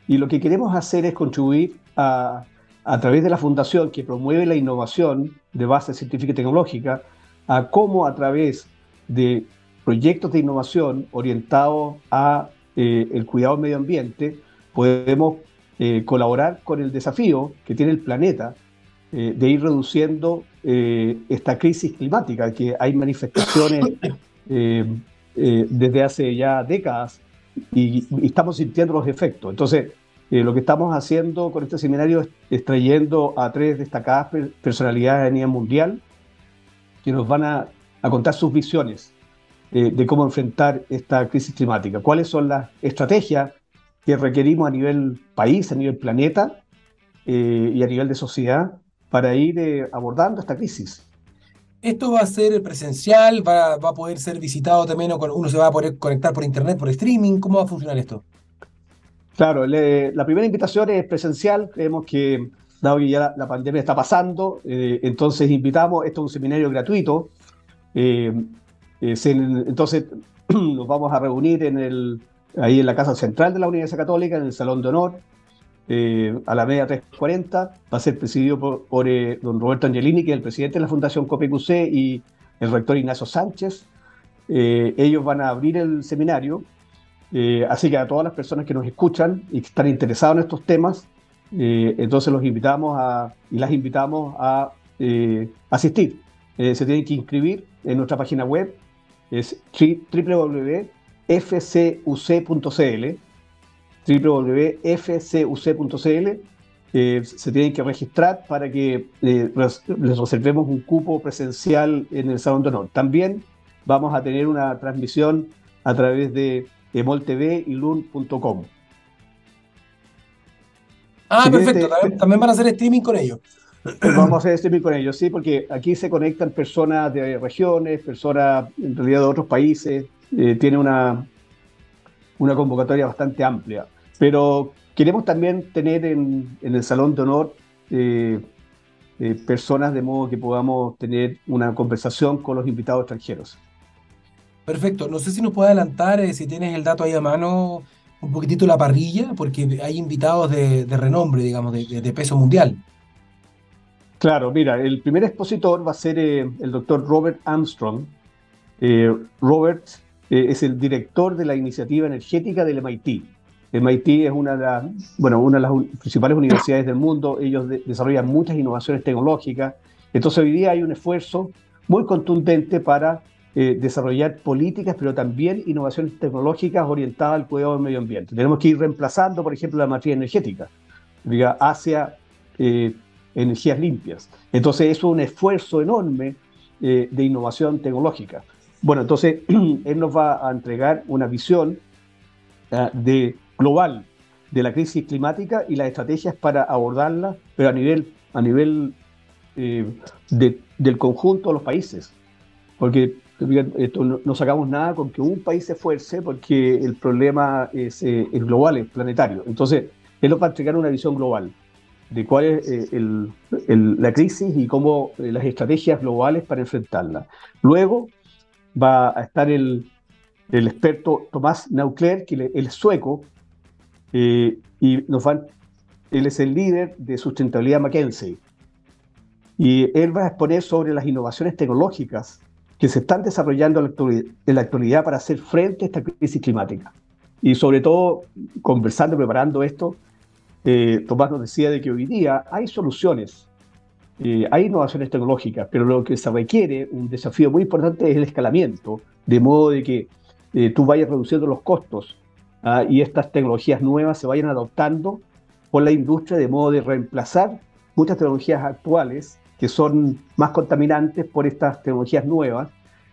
Y lo que queremos hacer es contribuir a a través de la fundación que promueve la innovación de base científica y tecnológica, a cómo a través de proyectos de innovación orientados a eh, el cuidado del medio ambiente podemos eh, colaborar con el desafío que tiene el planeta eh, de ir reduciendo esta crisis climática, que hay manifestaciones desde hace ya décadas y, y, estamos sintiendo los efectos. Entonces, eh, lo que estamos haciendo con este seminario es, trayendo a tres destacadas personalidades a nivel mundial que nos van a, contar sus visiones eh, de cómo enfrentar esta crisis climática. ¿Cuáles son las estrategias que requerimos a nivel país, a nivel planeta eh, y a nivel de sociedad para ir abordando esta crisis?
Esto va a ser presencial, va, va, a poder ser visitado también, o uno se va a poder conectar por internet, por streaming. ¿Cómo va a funcionar esto?
Claro, la primera invitación es presencial. Creemos que, dado que ya la, pandemia está pasando, eh, entonces invitamos, esto es un seminario gratuito. Eh, eh, entonces <clears throat> nos vamos a reunir en el, ahí en la Casa Central de la Universidad Católica, en el Salón de Honor, a la media 3.40. Va a ser presidido por, don Roberto Angelini, que es el presidente de la Fundación COPEQC, y el rector Ignacio Sánchez. ellos van a abrir el seminario eh, así que a todas las personas que nos escuchan y que están interesados en estos temas, eh, entonces los invitamos a, y las invitamos a eh, asistir. se tienen que inscribir en nuestra página web, es www.fcuc.cl www.fcuc.cl se tienen que registrar para que les reservemos un cupo presencial en el Salón de Honor. También vamos a tener una transmisión a través de TV y lun.com.
Ah, perfecto. También van a hacer streaming con ellos.
Vamos a hacer streaming con ellos, sí, porque aquí se conectan personas de regiones, personas en realidad de otros países. Eh, tiene una, una convocatoria bastante amplia. Pero queremos también tener en, el Salón de Honor eh, eh, personas de modo que podamos tener una conversación con los invitados extranjeros.
Perfecto. No sé si nos puede adelantar, eh, si tienes el dato ahí a mano, un poquitito la parrilla, porque hay invitados de, renombre, digamos, de, peso mundial.
Claro, mira, el primer expositor va a ser eh, el doctor Robert Armstrong. Eh, Robert es el director de la iniciativa energética del MIT. MIT es una de las, bueno, una de las principales universidades del mundo. Ellos desarrollan muchas innovaciones tecnológicas. Entonces hoy día hay un esfuerzo muy contundente para eh, desarrollar políticas, pero también innovaciones tecnológicas orientadas al cuidado del medio ambiente. Tenemos que ir reemplazando, por ejemplo, la matriz energética hacia eh, energías limpias. Entonces, eso es un esfuerzo enorme eh, de innovación tecnológica. Bueno, entonces, <clears throat> él nos va a entregar una visión de, global de la crisis climática y las estrategias para abordarla, pero a nivel, a nivel del conjunto de los países. Porque no, sacamos nada con que un país se esfuerce porque el problema es, eh, global, es planetario. Entonces, él nos va a entregar una visión global de cuál es eh, la crisis y cómo eh, las estrategias globales para enfrentarla. Luego va a estar el, experto Tomás Naukler, que es sueco, y nos va, él es el líder de sustentabilidad McKinsey. Y él va a exponer sobre las innovaciones tecnológicas que se están desarrollando en la actualidad para hacer frente a esta crisis climática. Y sobre todo, conversando, preparando esto, eh, Tomás nos decía de que hoy día hay soluciones, eh, hay innovaciones tecnológicas, pero lo que se requiere, un desafío muy importante, es el escalamiento, de modo de que eh, tú vayas reduciendo los costos ah, y estas tecnologías nuevas se vayan adoptando por la industria de modo de reemplazar muchas tecnologías actuales que son más contaminantes por estas tecnologías nuevas,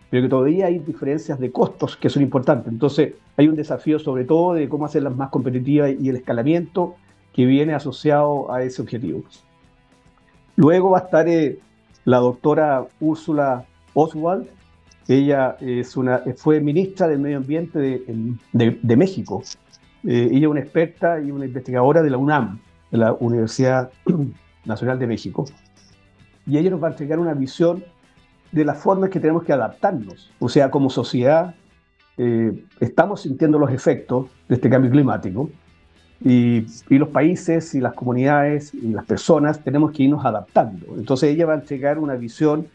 pero que todavía hay diferencias de costos que son importantes. Entonces, hay un desafío sobre todo de cómo hacerlas más competitivas y el escalamiento que viene asociado a ese objetivo. Luego va a estar eh, la doctora Úrsula Oswald. Ella fue ministra del Medio Ambiente de, de, México. Eh, ella es una experta y una investigadora de la UNAM, de la Universidad <clears throat> Nacional de México y ella nos va a entregar una visión de las formas que tenemos que adaptarnos. O sea, como sociedad eh, estamos sintiendo los efectos de este cambio climático y, y, los países y las comunidades y las personas tenemos que irnos adaptando. Entonces ella va a entregar una visión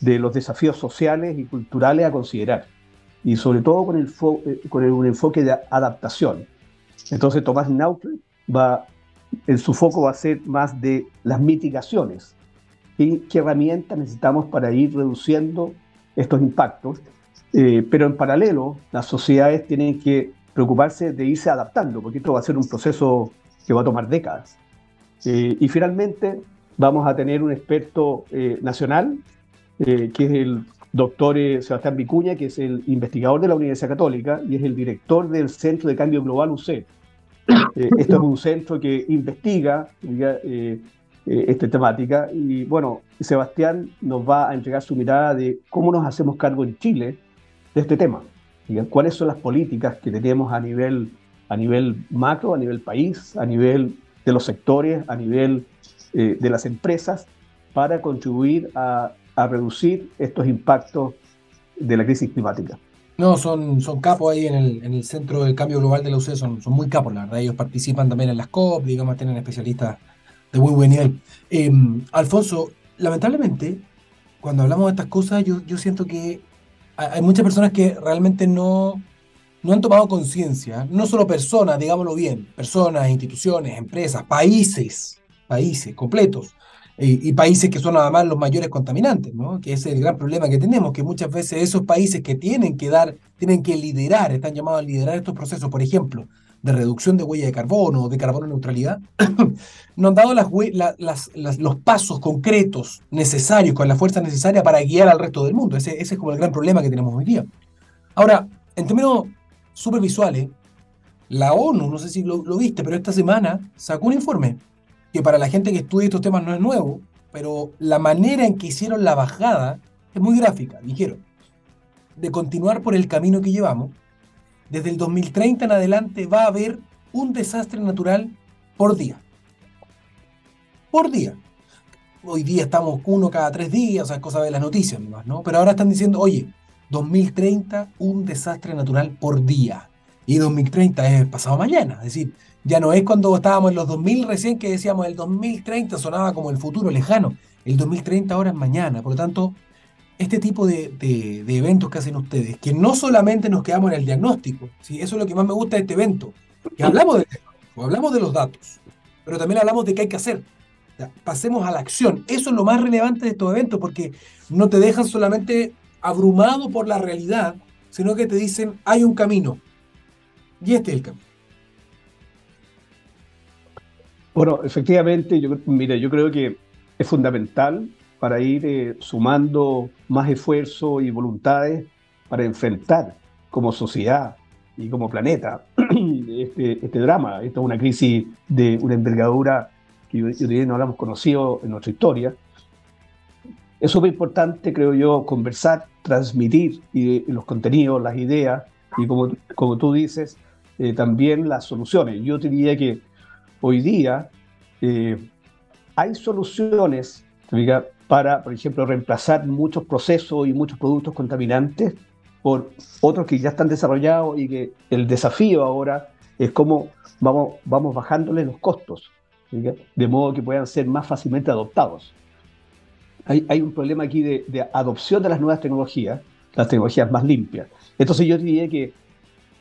de los desafíos sociales y culturales a considerar y sobre todo con, el eh, con un enfoque de adaptación. Entonces Tomás Nautle va, en su foco va a ser más de las mitigaciones, qué, herramientas necesitamos para ir reduciendo estos impactos. Eh, pero en paralelo, las sociedades tienen que preocuparse de irse adaptando, porque esto va a ser un proceso que va a tomar décadas. Eh, y finalmente, vamos a tener un experto eh, nacional, que es el doctor Sebastián Vicuña, que es el investigador de la Universidad Católica y es el director del Centro de Cambio Global UC. esto es un centro que investiga eh, esta temática. Y bueno, Sebastián nos va a entregar su mirada de cómo nos hacemos cargo en Chile de este tema. ¿Cuáles son las políticas que tenemos a nivel a nivel macro, a nivel país, a nivel de los sectores, a nivel eh, de las empresas, para contribuir a, a, reducir estos impactos de la crisis climática.
No, son, son capos ahí en el, en el Centro del Cambio Global de la UCE, son, son muy capos, la verdad. Ellos participan también en las COP, digamos, tienen especialistas de muy buen nivel. Em, Alfonso, lamentablemente, cuando hablamos de estas cosas, yo, yo siento que hay muchas personas que realmente no, no han tomado conciencia, no solo personas, digámoslo bien, personas, instituciones, empresas, países, países completos, y, países que son además los mayores contaminantes, ¿no? que es el gran problema que tenemos, que muchas veces esos países que tienen que dar, tienen que liderar, están llamados a liderar estos procesos, por ejemplo, de reducción de huella de carbono, de carbono neutralidad, <coughs> no han dado las, los pasos concretos necesarios, con la fuerza necesaria para guiar al resto del mundo. Ese, es como el gran problema que tenemos hoy día. Ahora, en términos supervisuales, la ONU, no sé si lo, viste, pero esta semana sacó un informe que para la gente que estudia estos temas no es nuevo, pero la manera en que hicieron la bajada es muy gráfica. Dijeron, de continuar por el camino que llevamos, desde el 2030 en adelante va a haber un desastre natural por día. Por día. Hoy día estamos uno cada tres días, o sea, es cosa de las noticias nomás, ¿no? Pero ahora están diciendo, oye, 2030 un desastre natural por día. Y 2030 es pasado mañana. Es decir, ya no es cuando estábamos en los 2000 recién que decíamos el 2030 sonaba como el futuro lejano. El 2030 ahora es mañana. Por lo tanto, este tipo de, eventos que hacen ustedes, que no solamente nos quedamos en el diagnóstico, ¿sí? eso es lo que más me gusta de este evento, que hablamos de, hablamos de los datos, pero también hablamos de qué hay que hacer. pasemos a la acción. Eso es lo más relevante de estos eventos, porque no te dejan solamente abrumado por la realidad, sino que te dicen, hay un camino. Y este es el camino.
Bueno, efectivamente, yo, mira, yo creo que es fundamental para ir eh, sumando más esfuerzo y voluntades para enfrentar como sociedad y como planeta <clears throat> este, este drama. Esta es una crisis de una envergadura que yo, diría no la hemos conocido en nuestra historia. Es súper importante, creo yo, conversar, transmitir y, los contenidos, las ideas y, como, como tú dices, eh, también las soluciones. Yo diría que hoy día eh, hay soluciones para, por ejemplo, reemplazar muchos procesos y muchos productos contaminantes por otros que ya están desarrollados y que el desafío ahora es cómo vamos, vamos bajándole los costos, de modo que puedan ser más fácilmente adoptados. Hay, hay un problema aquí de, adopción de las nuevas tecnologías, las tecnologías más limpias. Entonces yo diría que,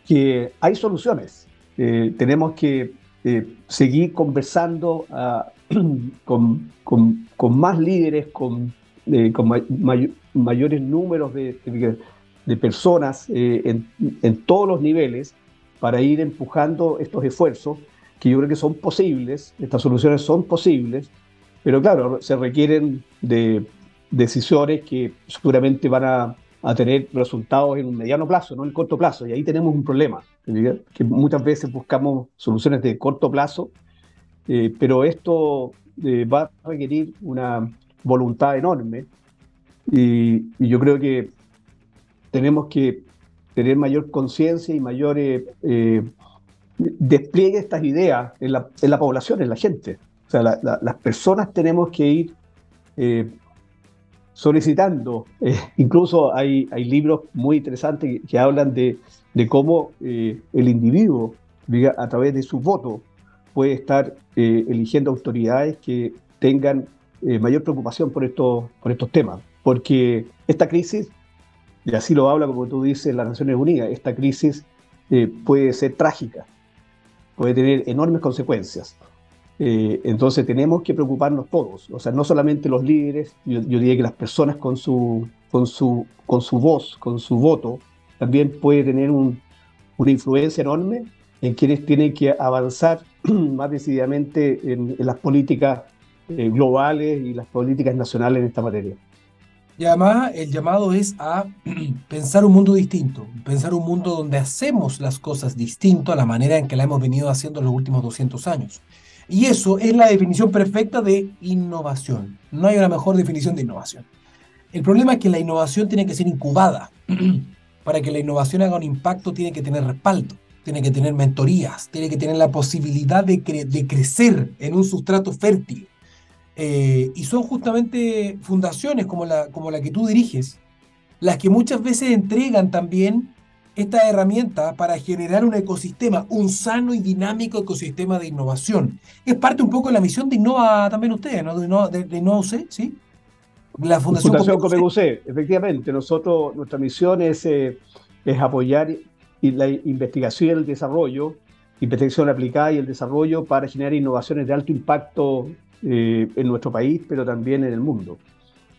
que hay soluciones. Eh, tenemos que eh, seguir conversando ah, <clears throat> con, con, más líderes, con, eh, con mayores números de, de, personas eh, en, en, todos los niveles para ir empujando estos esfuerzos que yo creo que son posibles, estas soluciones son posibles, pero claro, se requieren de decisiones que seguramente van a, a tener resultados en un mediano plazo, no en el corto plazo, y ahí tenemos un problema, que muchas veces buscamos soluciones de corto plazo eh, pero esto eh, va a requerir una voluntad enorme y, yo creo que tenemos que tener mayor conciencia y mayor eh, despliegue de estas ideas en la, población, en la gente. O sea, las personas tenemos que ir solicitando. <laughs> incluso hay, hay libros muy interesantes que, hablan de, de cómo el individuo, a través de su voto, puede estar eh, eligiendo autoridades que tengan eh, mayor preocupación por estos, por estos temas. Porque esta crisis, y así lo habla como tú dices las Naciones Unidas, esta crisis eh, puede ser trágica, puede tener enormes consecuencias. entonces tenemos que preocuparnos todos, o sea, no solamente los líderes, yo, diría que las personas con su, con, su, con su voz, con su voto, también puede tener una influencia enorme en quienes tienen que avanzar <clears throat> más decididamente en, las políticas eh, globales y las políticas nacionales en esta materia.
Y además el llamado es a <clears throat> pensar un mundo distinto, pensar un mundo donde hacemos las cosas distinto a la manera en que la hemos venido haciendo en los últimos 200 años. Y eso es la definición perfecta de innovación. No hay una mejor definición de innovación. El problema es que la innovación tiene que ser incubada. <clears throat> Para que la innovación haga un impacto tiene que tener respaldo. Tiene que tener mentorías, tiene que tener la posibilidad de, de crecer en un sustrato fértil. Eh, y son justamente fundaciones como la, como la que tú diriges, las que muchas veces entregan también esta herramienta para generar un ecosistema, un sano y dinámico ecosistema de innovación. Es parte un poco de la misión de Innova también ustedes, ¿no? De Innova, de, ¿sí?
La Fundación, Fundación efectivamente. Nosotros, nuestra misión es, eh, es apoyar la investigación y el desarrollo, investigación aplicada y el desarrollo para generar innovaciones de alto impacto eh, en nuestro país, pero también en el mundo.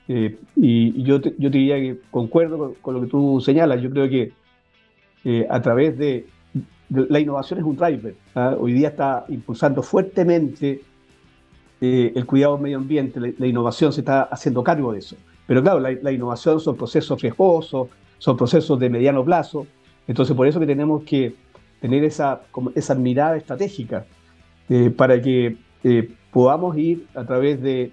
Eh, y, yo, yo diría que concuerdo con, lo que tú señalas. Yo creo que eh, a través de, la innovación es un driver. ¿ah? Hoy día está impulsando fuertemente el cuidado del medio ambiente, la, innovación se está haciendo cargo de eso. Pero claro, la, la, innovación son procesos riesgosos, son procesos de mediano plazo. Entonces, por eso que tenemos que tener esa, esa mirada estratégica para que podamos ir a través de,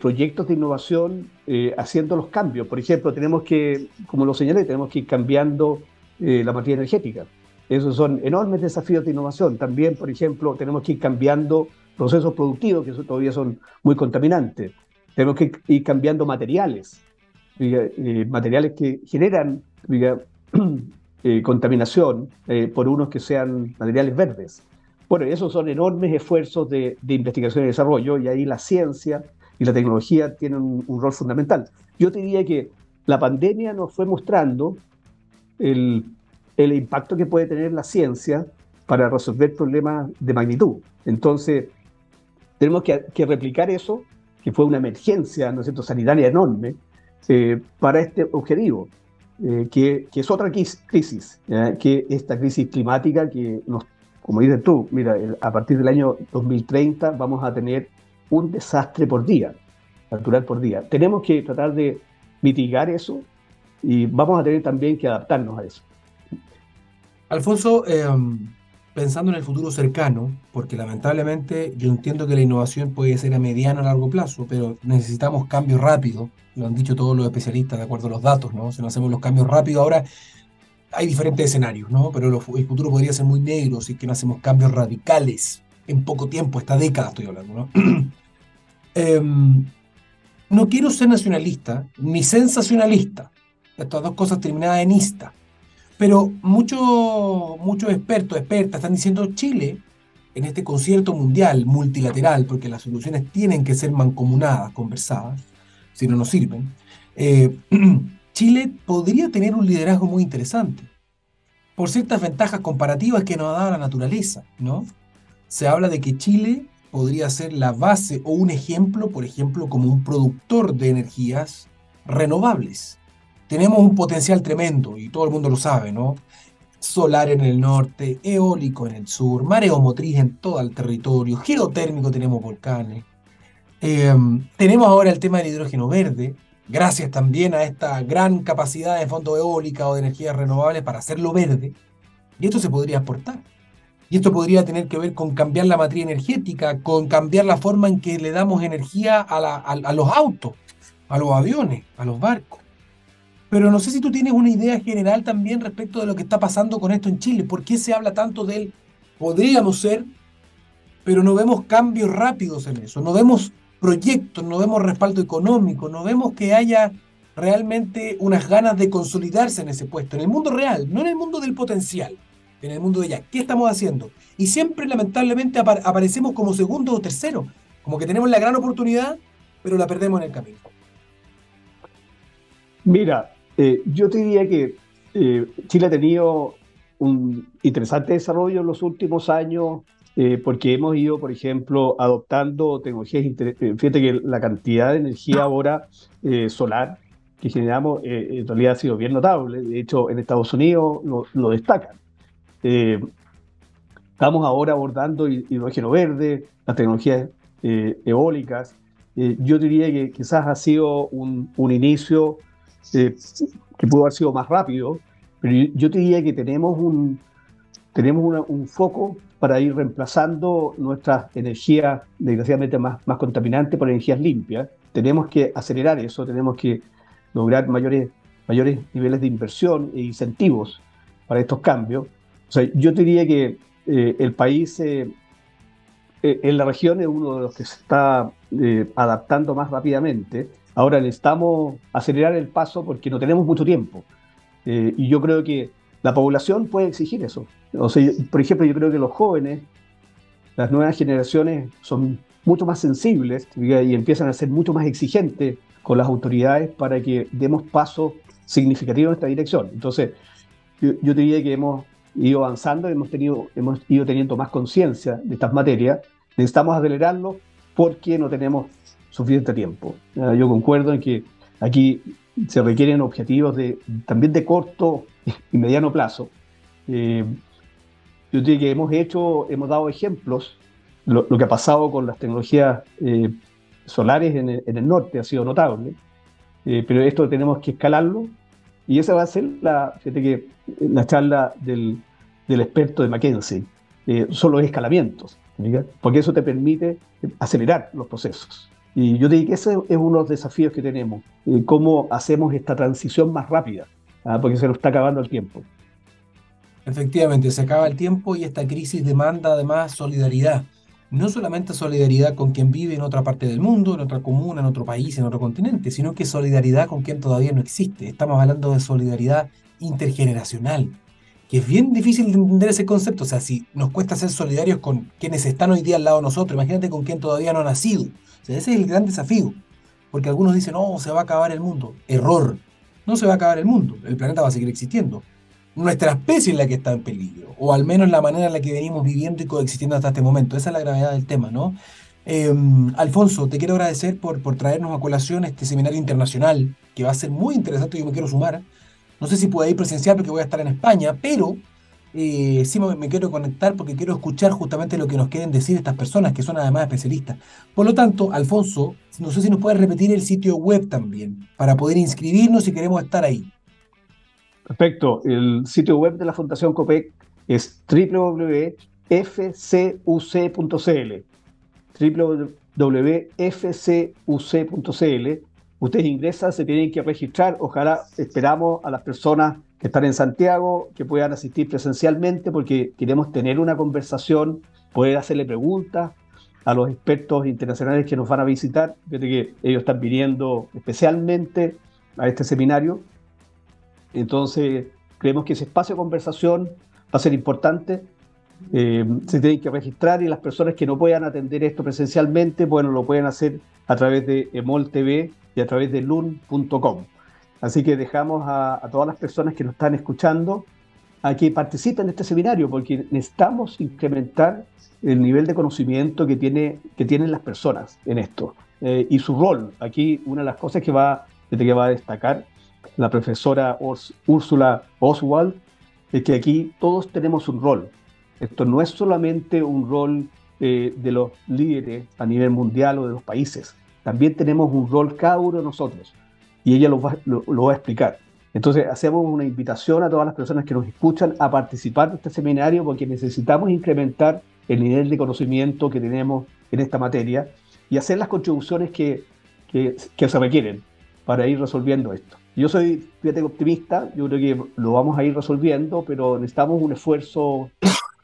proyectos de innovación eh, haciendo los cambios. Por ejemplo, tenemos que, como lo señalé, tenemos que ir cambiando eh, la materia energética. Esos son enormes desafíos de innovación. También, por ejemplo, tenemos que ir cambiando procesos productivos que todavía son muy contaminantes. Tenemos que ir cambiando materiales, eh, materiales que generan <clears throat> contaminación por unos que sean materiales verdes. Bueno, esos son enormes esfuerzos de, investigación y desarrollo y ahí la ciencia y la tecnología tienen un, rol fundamental. Yo te diría que la pandemia nos fue mostrando el, impacto que puede tener la ciencia para resolver problemas de magnitud. Entonces, tenemos que, replicar eso, que fue una emergencia ¿no es cierto? sanitaria enorme, eh, para este objetivo, eh, que, es otra crisis, que esta crisis climática que nos como dices tú, mira, a partir del año 2030 vamos a tener un desastre por día, natural por día. Tenemos que tratar de mitigar eso y vamos a tener también que adaptarnos a eso.
Alfonso, em, pensando en el futuro cercano, porque lamentablemente yo entiendo que la innovación puede ser a mediano o largo plazo, pero necesitamos cambios rápidos, lo han dicho todos los especialistas de acuerdo a los datos, ¿no? Si no hacemos los cambios rápidos ahora, hay diferentes escenarios, ¿no? Pero el futuro podría ser muy negro si que no hacemos cambios radicales en poco tiempo, esta década estoy hablando, ¿no? <clears throat> Em, no quiero ser nacionalista ni sensacionalista, estas dos cosas terminadas en ista, pero muchos muchos expertos, expertas están diciendo Chile en este concierto mundial multilateral, porque las soluciones tienen que ser mancomunadas, conversadas, si no nos sirven. Eh, <clears throat> Chile podría tener un liderazgo muy interesante por ciertas ventajas comparativas que nos ha dado la naturaleza, ¿no? Se habla de que Chile podría ser la base o un ejemplo, por ejemplo, como un productor de energías renovables. Tenemos un potencial tremendo y todo el mundo lo sabe, ¿no? Solar en el norte, eólico en el sur, mareomotriz en todo el territorio, geotérmico tenemos volcanes. Em, tenemos ahora el tema del hidrógeno verde, gracias también a esta gran capacidad de fondo eólica o de energías renovables para hacerlo verde, y esto se podría aportar. Y esto podría tener que ver con cambiar la matriz energética, con cambiar la forma en que le damos energía a, los autos, a los aviones, a los barcos. Pero no sé si tú tienes una idea general también respecto de lo que está pasando con esto en Chile. ¿Por qué se habla tanto de él? Podríamos ser, pero no vemos cambios rápidos en eso. No vemos proyectos, no vemos respaldo económico, no vemos que haya realmente unas ganas de consolidarse en ese puesto, en el mundo real, no en el mundo del potencial, en el mundo de ya. ¿Qué estamos haciendo? Y siempre lamentablemente aparecemos como segundo o tercero, como que tenemos la gran oportunidad, pero la perdemos en el camino.
Mira, eh, yo te diría que eh, Chile ha tenido un interesante desarrollo en los últimos años eh, porque hemos ido, por ejemplo, adoptando tecnologías. Eh, fíjate que la cantidad de energía ahora eh, solar que generamos en realidad ha sido bien notable. De hecho, en Estados Unidos lo, destacan. estamos ahora abordando hidrógeno verde, las tecnologías eólicas. yo diría que quizás ha sido un, un inicio que pudo haber sido más rápido, pero yo, te diría que tenemos un, tenemos un foco para ir reemplazando nuestras energías, desgraciadamente más, más contaminantes, por energías limpias. Tenemos que acelerar eso, tenemos que lograr mayores, mayores niveles de inversión e incentivos para estos cambios. O sea, yo diría que eh, el país eh, eh, en la región es uno de los que se está adaptando más rápidamente. Ahora necesitamos acelerar el paso porque no tenemos mucho tiempo. y yo creo que la población puede exigir eso. O sea, por ejemplo, yo creo que los jóvenes, las nuevas generaciones son mucho más sensibles y empiezan a ser mucho más exigentes con las autoridades para que demos pasos significativos en esta dirección. Entonces, yo, yo diría que hemos ido avanzando, hemos, tenido, hemos ido teniendo más conciencia de estas materias. Necesitamos acelerarlo porque no tenemos suficiente tiempo. Yo concuerdo en que aquí se requieren objetivos de, también de corto y mediano plazo. Eh, yo diría que hemos hecho, hemos dado ejemplos. Lo, que ha pasado con las tecnologías eh, solares en el, norte ha sido notable, eh, pero esto tenemos que escalarlo y esa va a ser la, que, la charla del, del experto de McKinsey, eh, son los escalamientos, porque eso te permite acelerar los procesos. Y yo diría que ese es uno de los desafíos que tenemos, eh, cómo hacemos esta transición más rápida, ¿ah? porque se nos está acabando el tiempo.
Efectivamente, se acaba el tiempo y esta crisis demanda además solidaridad. No solamente solidaridad con quien vive en otra parte del mundo, en otra comuna, en otro país, en otro continente, sino que solidaridad con quien todavía no existe. Estamos hablando de solidaridad intergeneracional, que es bien difícil de entender ese concepto. O sea, si nos cuesta ser solidarios con quienes están hoy día al lado de nosotros, imagínate con quien todavía no ha nacido. O sea, ese es el gran desafío. Porque algunos dicen, no, se va a acabar el mundo. Error. No se va a acabar el mundo. El planeta va a seguir existiendo. Nuestra especie es la que está en peligro. O al menos la manera en la que venimos viviendo y coexistiendo hasta este momento. Esa es la gravedad del tema, ¿no? Em, Alfonso, te quiero agradecer por, por traernos a colación este seminario internacional, que va a ser muy interesante, yo me quiero sumar. No sé si puedo ir presencial porque voy a estar en España, pero eh, sí me, quiero conectar porque quiero escuchar justamente lo que nos quieren decir estas personas, que son además especialistas. Por lo tanto, Alfonso, no sé si nos puedes repetir el sitio web también, para poder inscribirnos si queremos estar ahí.
Perfecto. El sitio web de la Fundación COPEC es www.fcuc.cl www.fcuc.cl Ustedes ingresan, se tienen que registrar. Ojalá esperamos a las personas que están en Santiago que puedan asistir presencialmente porque queremos tener una conversación, poder hacerle preguntas a los expertos internacionales que nos van a visitar. Fíjate que ellos están viniendo especialmente a este seminario. Entonces, creemos que ese espacio de conversación va a ser importante. Eh, se tienen que registrar y las personas que no puedan atender esto presencialmente, bueno, lo pueden hacer a través de EMOL TV y a través de lun.com. Así que dejamos a, todas las personas que nos están escuchando a que participen de este seminario, porque necesitamos incrementar el nivel de conocimiento que, tiene, que tienen las personas en esto eh, y su rol. Aquí una de las cosas que va, que va a destacar la profesora Úrsula Oswald es que aquí todos tenemos un rol. Esto no es solamente un rol eh, de los líderes a nivel mundial o de los países también tenemos un rol cada uno de nosotros y ella lo va, lo, a explicar. Entonces hacemos una invitación a todas las personas que nos escuchan a participar de este seminario porque necesitamos incrementar el nivel de conocimiento que tenemos en esta materia y hacer las contribuciones que, que, que se requieren para ir resolviendo esto. Yo soy, fíjate, optimista, yo creo que lo vamos a ir resolviendo, pero necesitamos un esfuerzo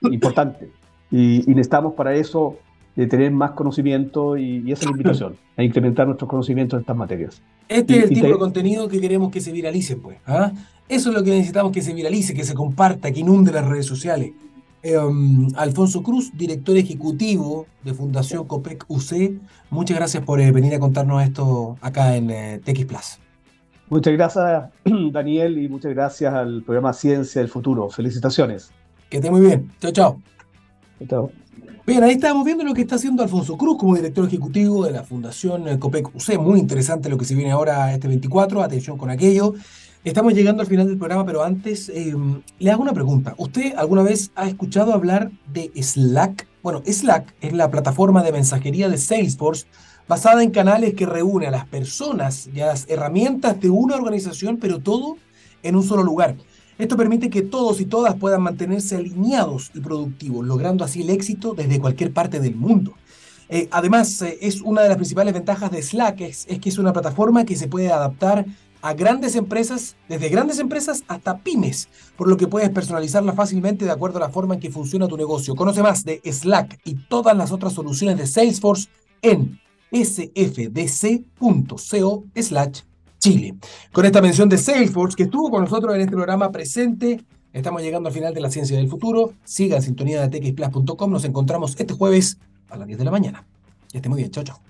importante y, y necesitamos para eso de tener más conocimiento y, esa es la invitación, <laughs> a incrementar nuestros conocimientos en estas materias.
Este es el tipo de contenido que queremos que se viralice, pues. ¿ah? Eso es lo que necesitamos que se viralice, que se comparta, que inunde las redes sociales. Em, Alfonso Cruz, director ejecutivo de Fundación COPEC UC, muchas gracias por eh, venir a contarnos esto acá en eh, TX Plus.
Muchas gracias, <clears throat> Daniel, y muchas gracias al programa Ciencia del Futuro. Felicitaciones.
Que esté muy bien. Chao, chao.
Chao.
Bien, ahí estamos viendo lo que está haciendo Alfonso Cruz como director ejecutivo de la Fundación eh, COPEC UC. Muy interesante lo que se viene ahora este 24. Atención con aquello. Estamos llegando al final del programa, pero antes eh, le hago una pregunta. ¿Usted alguna vez ha escuchado hablar de Slack? Bueno, Slack es la plataforma de mensajería de Salesforce basada en canales que reúne a las personas y a las herramientas de una organización, pero todo en un solo lugar. Esto permite que todos y todas puedan mantenerse alineados y productivos, logrando así el éxito desde cualquier parte del mundo. Eh, además, eh, es una de las principales ventajas de Slack, es, que es una plataforma que se puede adaptar a grandes empresas, desde grandes empresas hasta pymes, por lo que puedes personalizarla fácilmente de acuerdo a la forma en que funciona tu negocio. Conoce más de Slack y todas las otras soluciones de Salesforce en sfdc.co slash Chile. Con esta mención de Salesforce que estuvo con nosotros en este programa presente, estamos llegando al final de la ciencia del futuro. Siga en sintonía de txplus.com. Nos encontramos este jueves a las 10 de la mañana. Que esté muy bien. Chao, chao.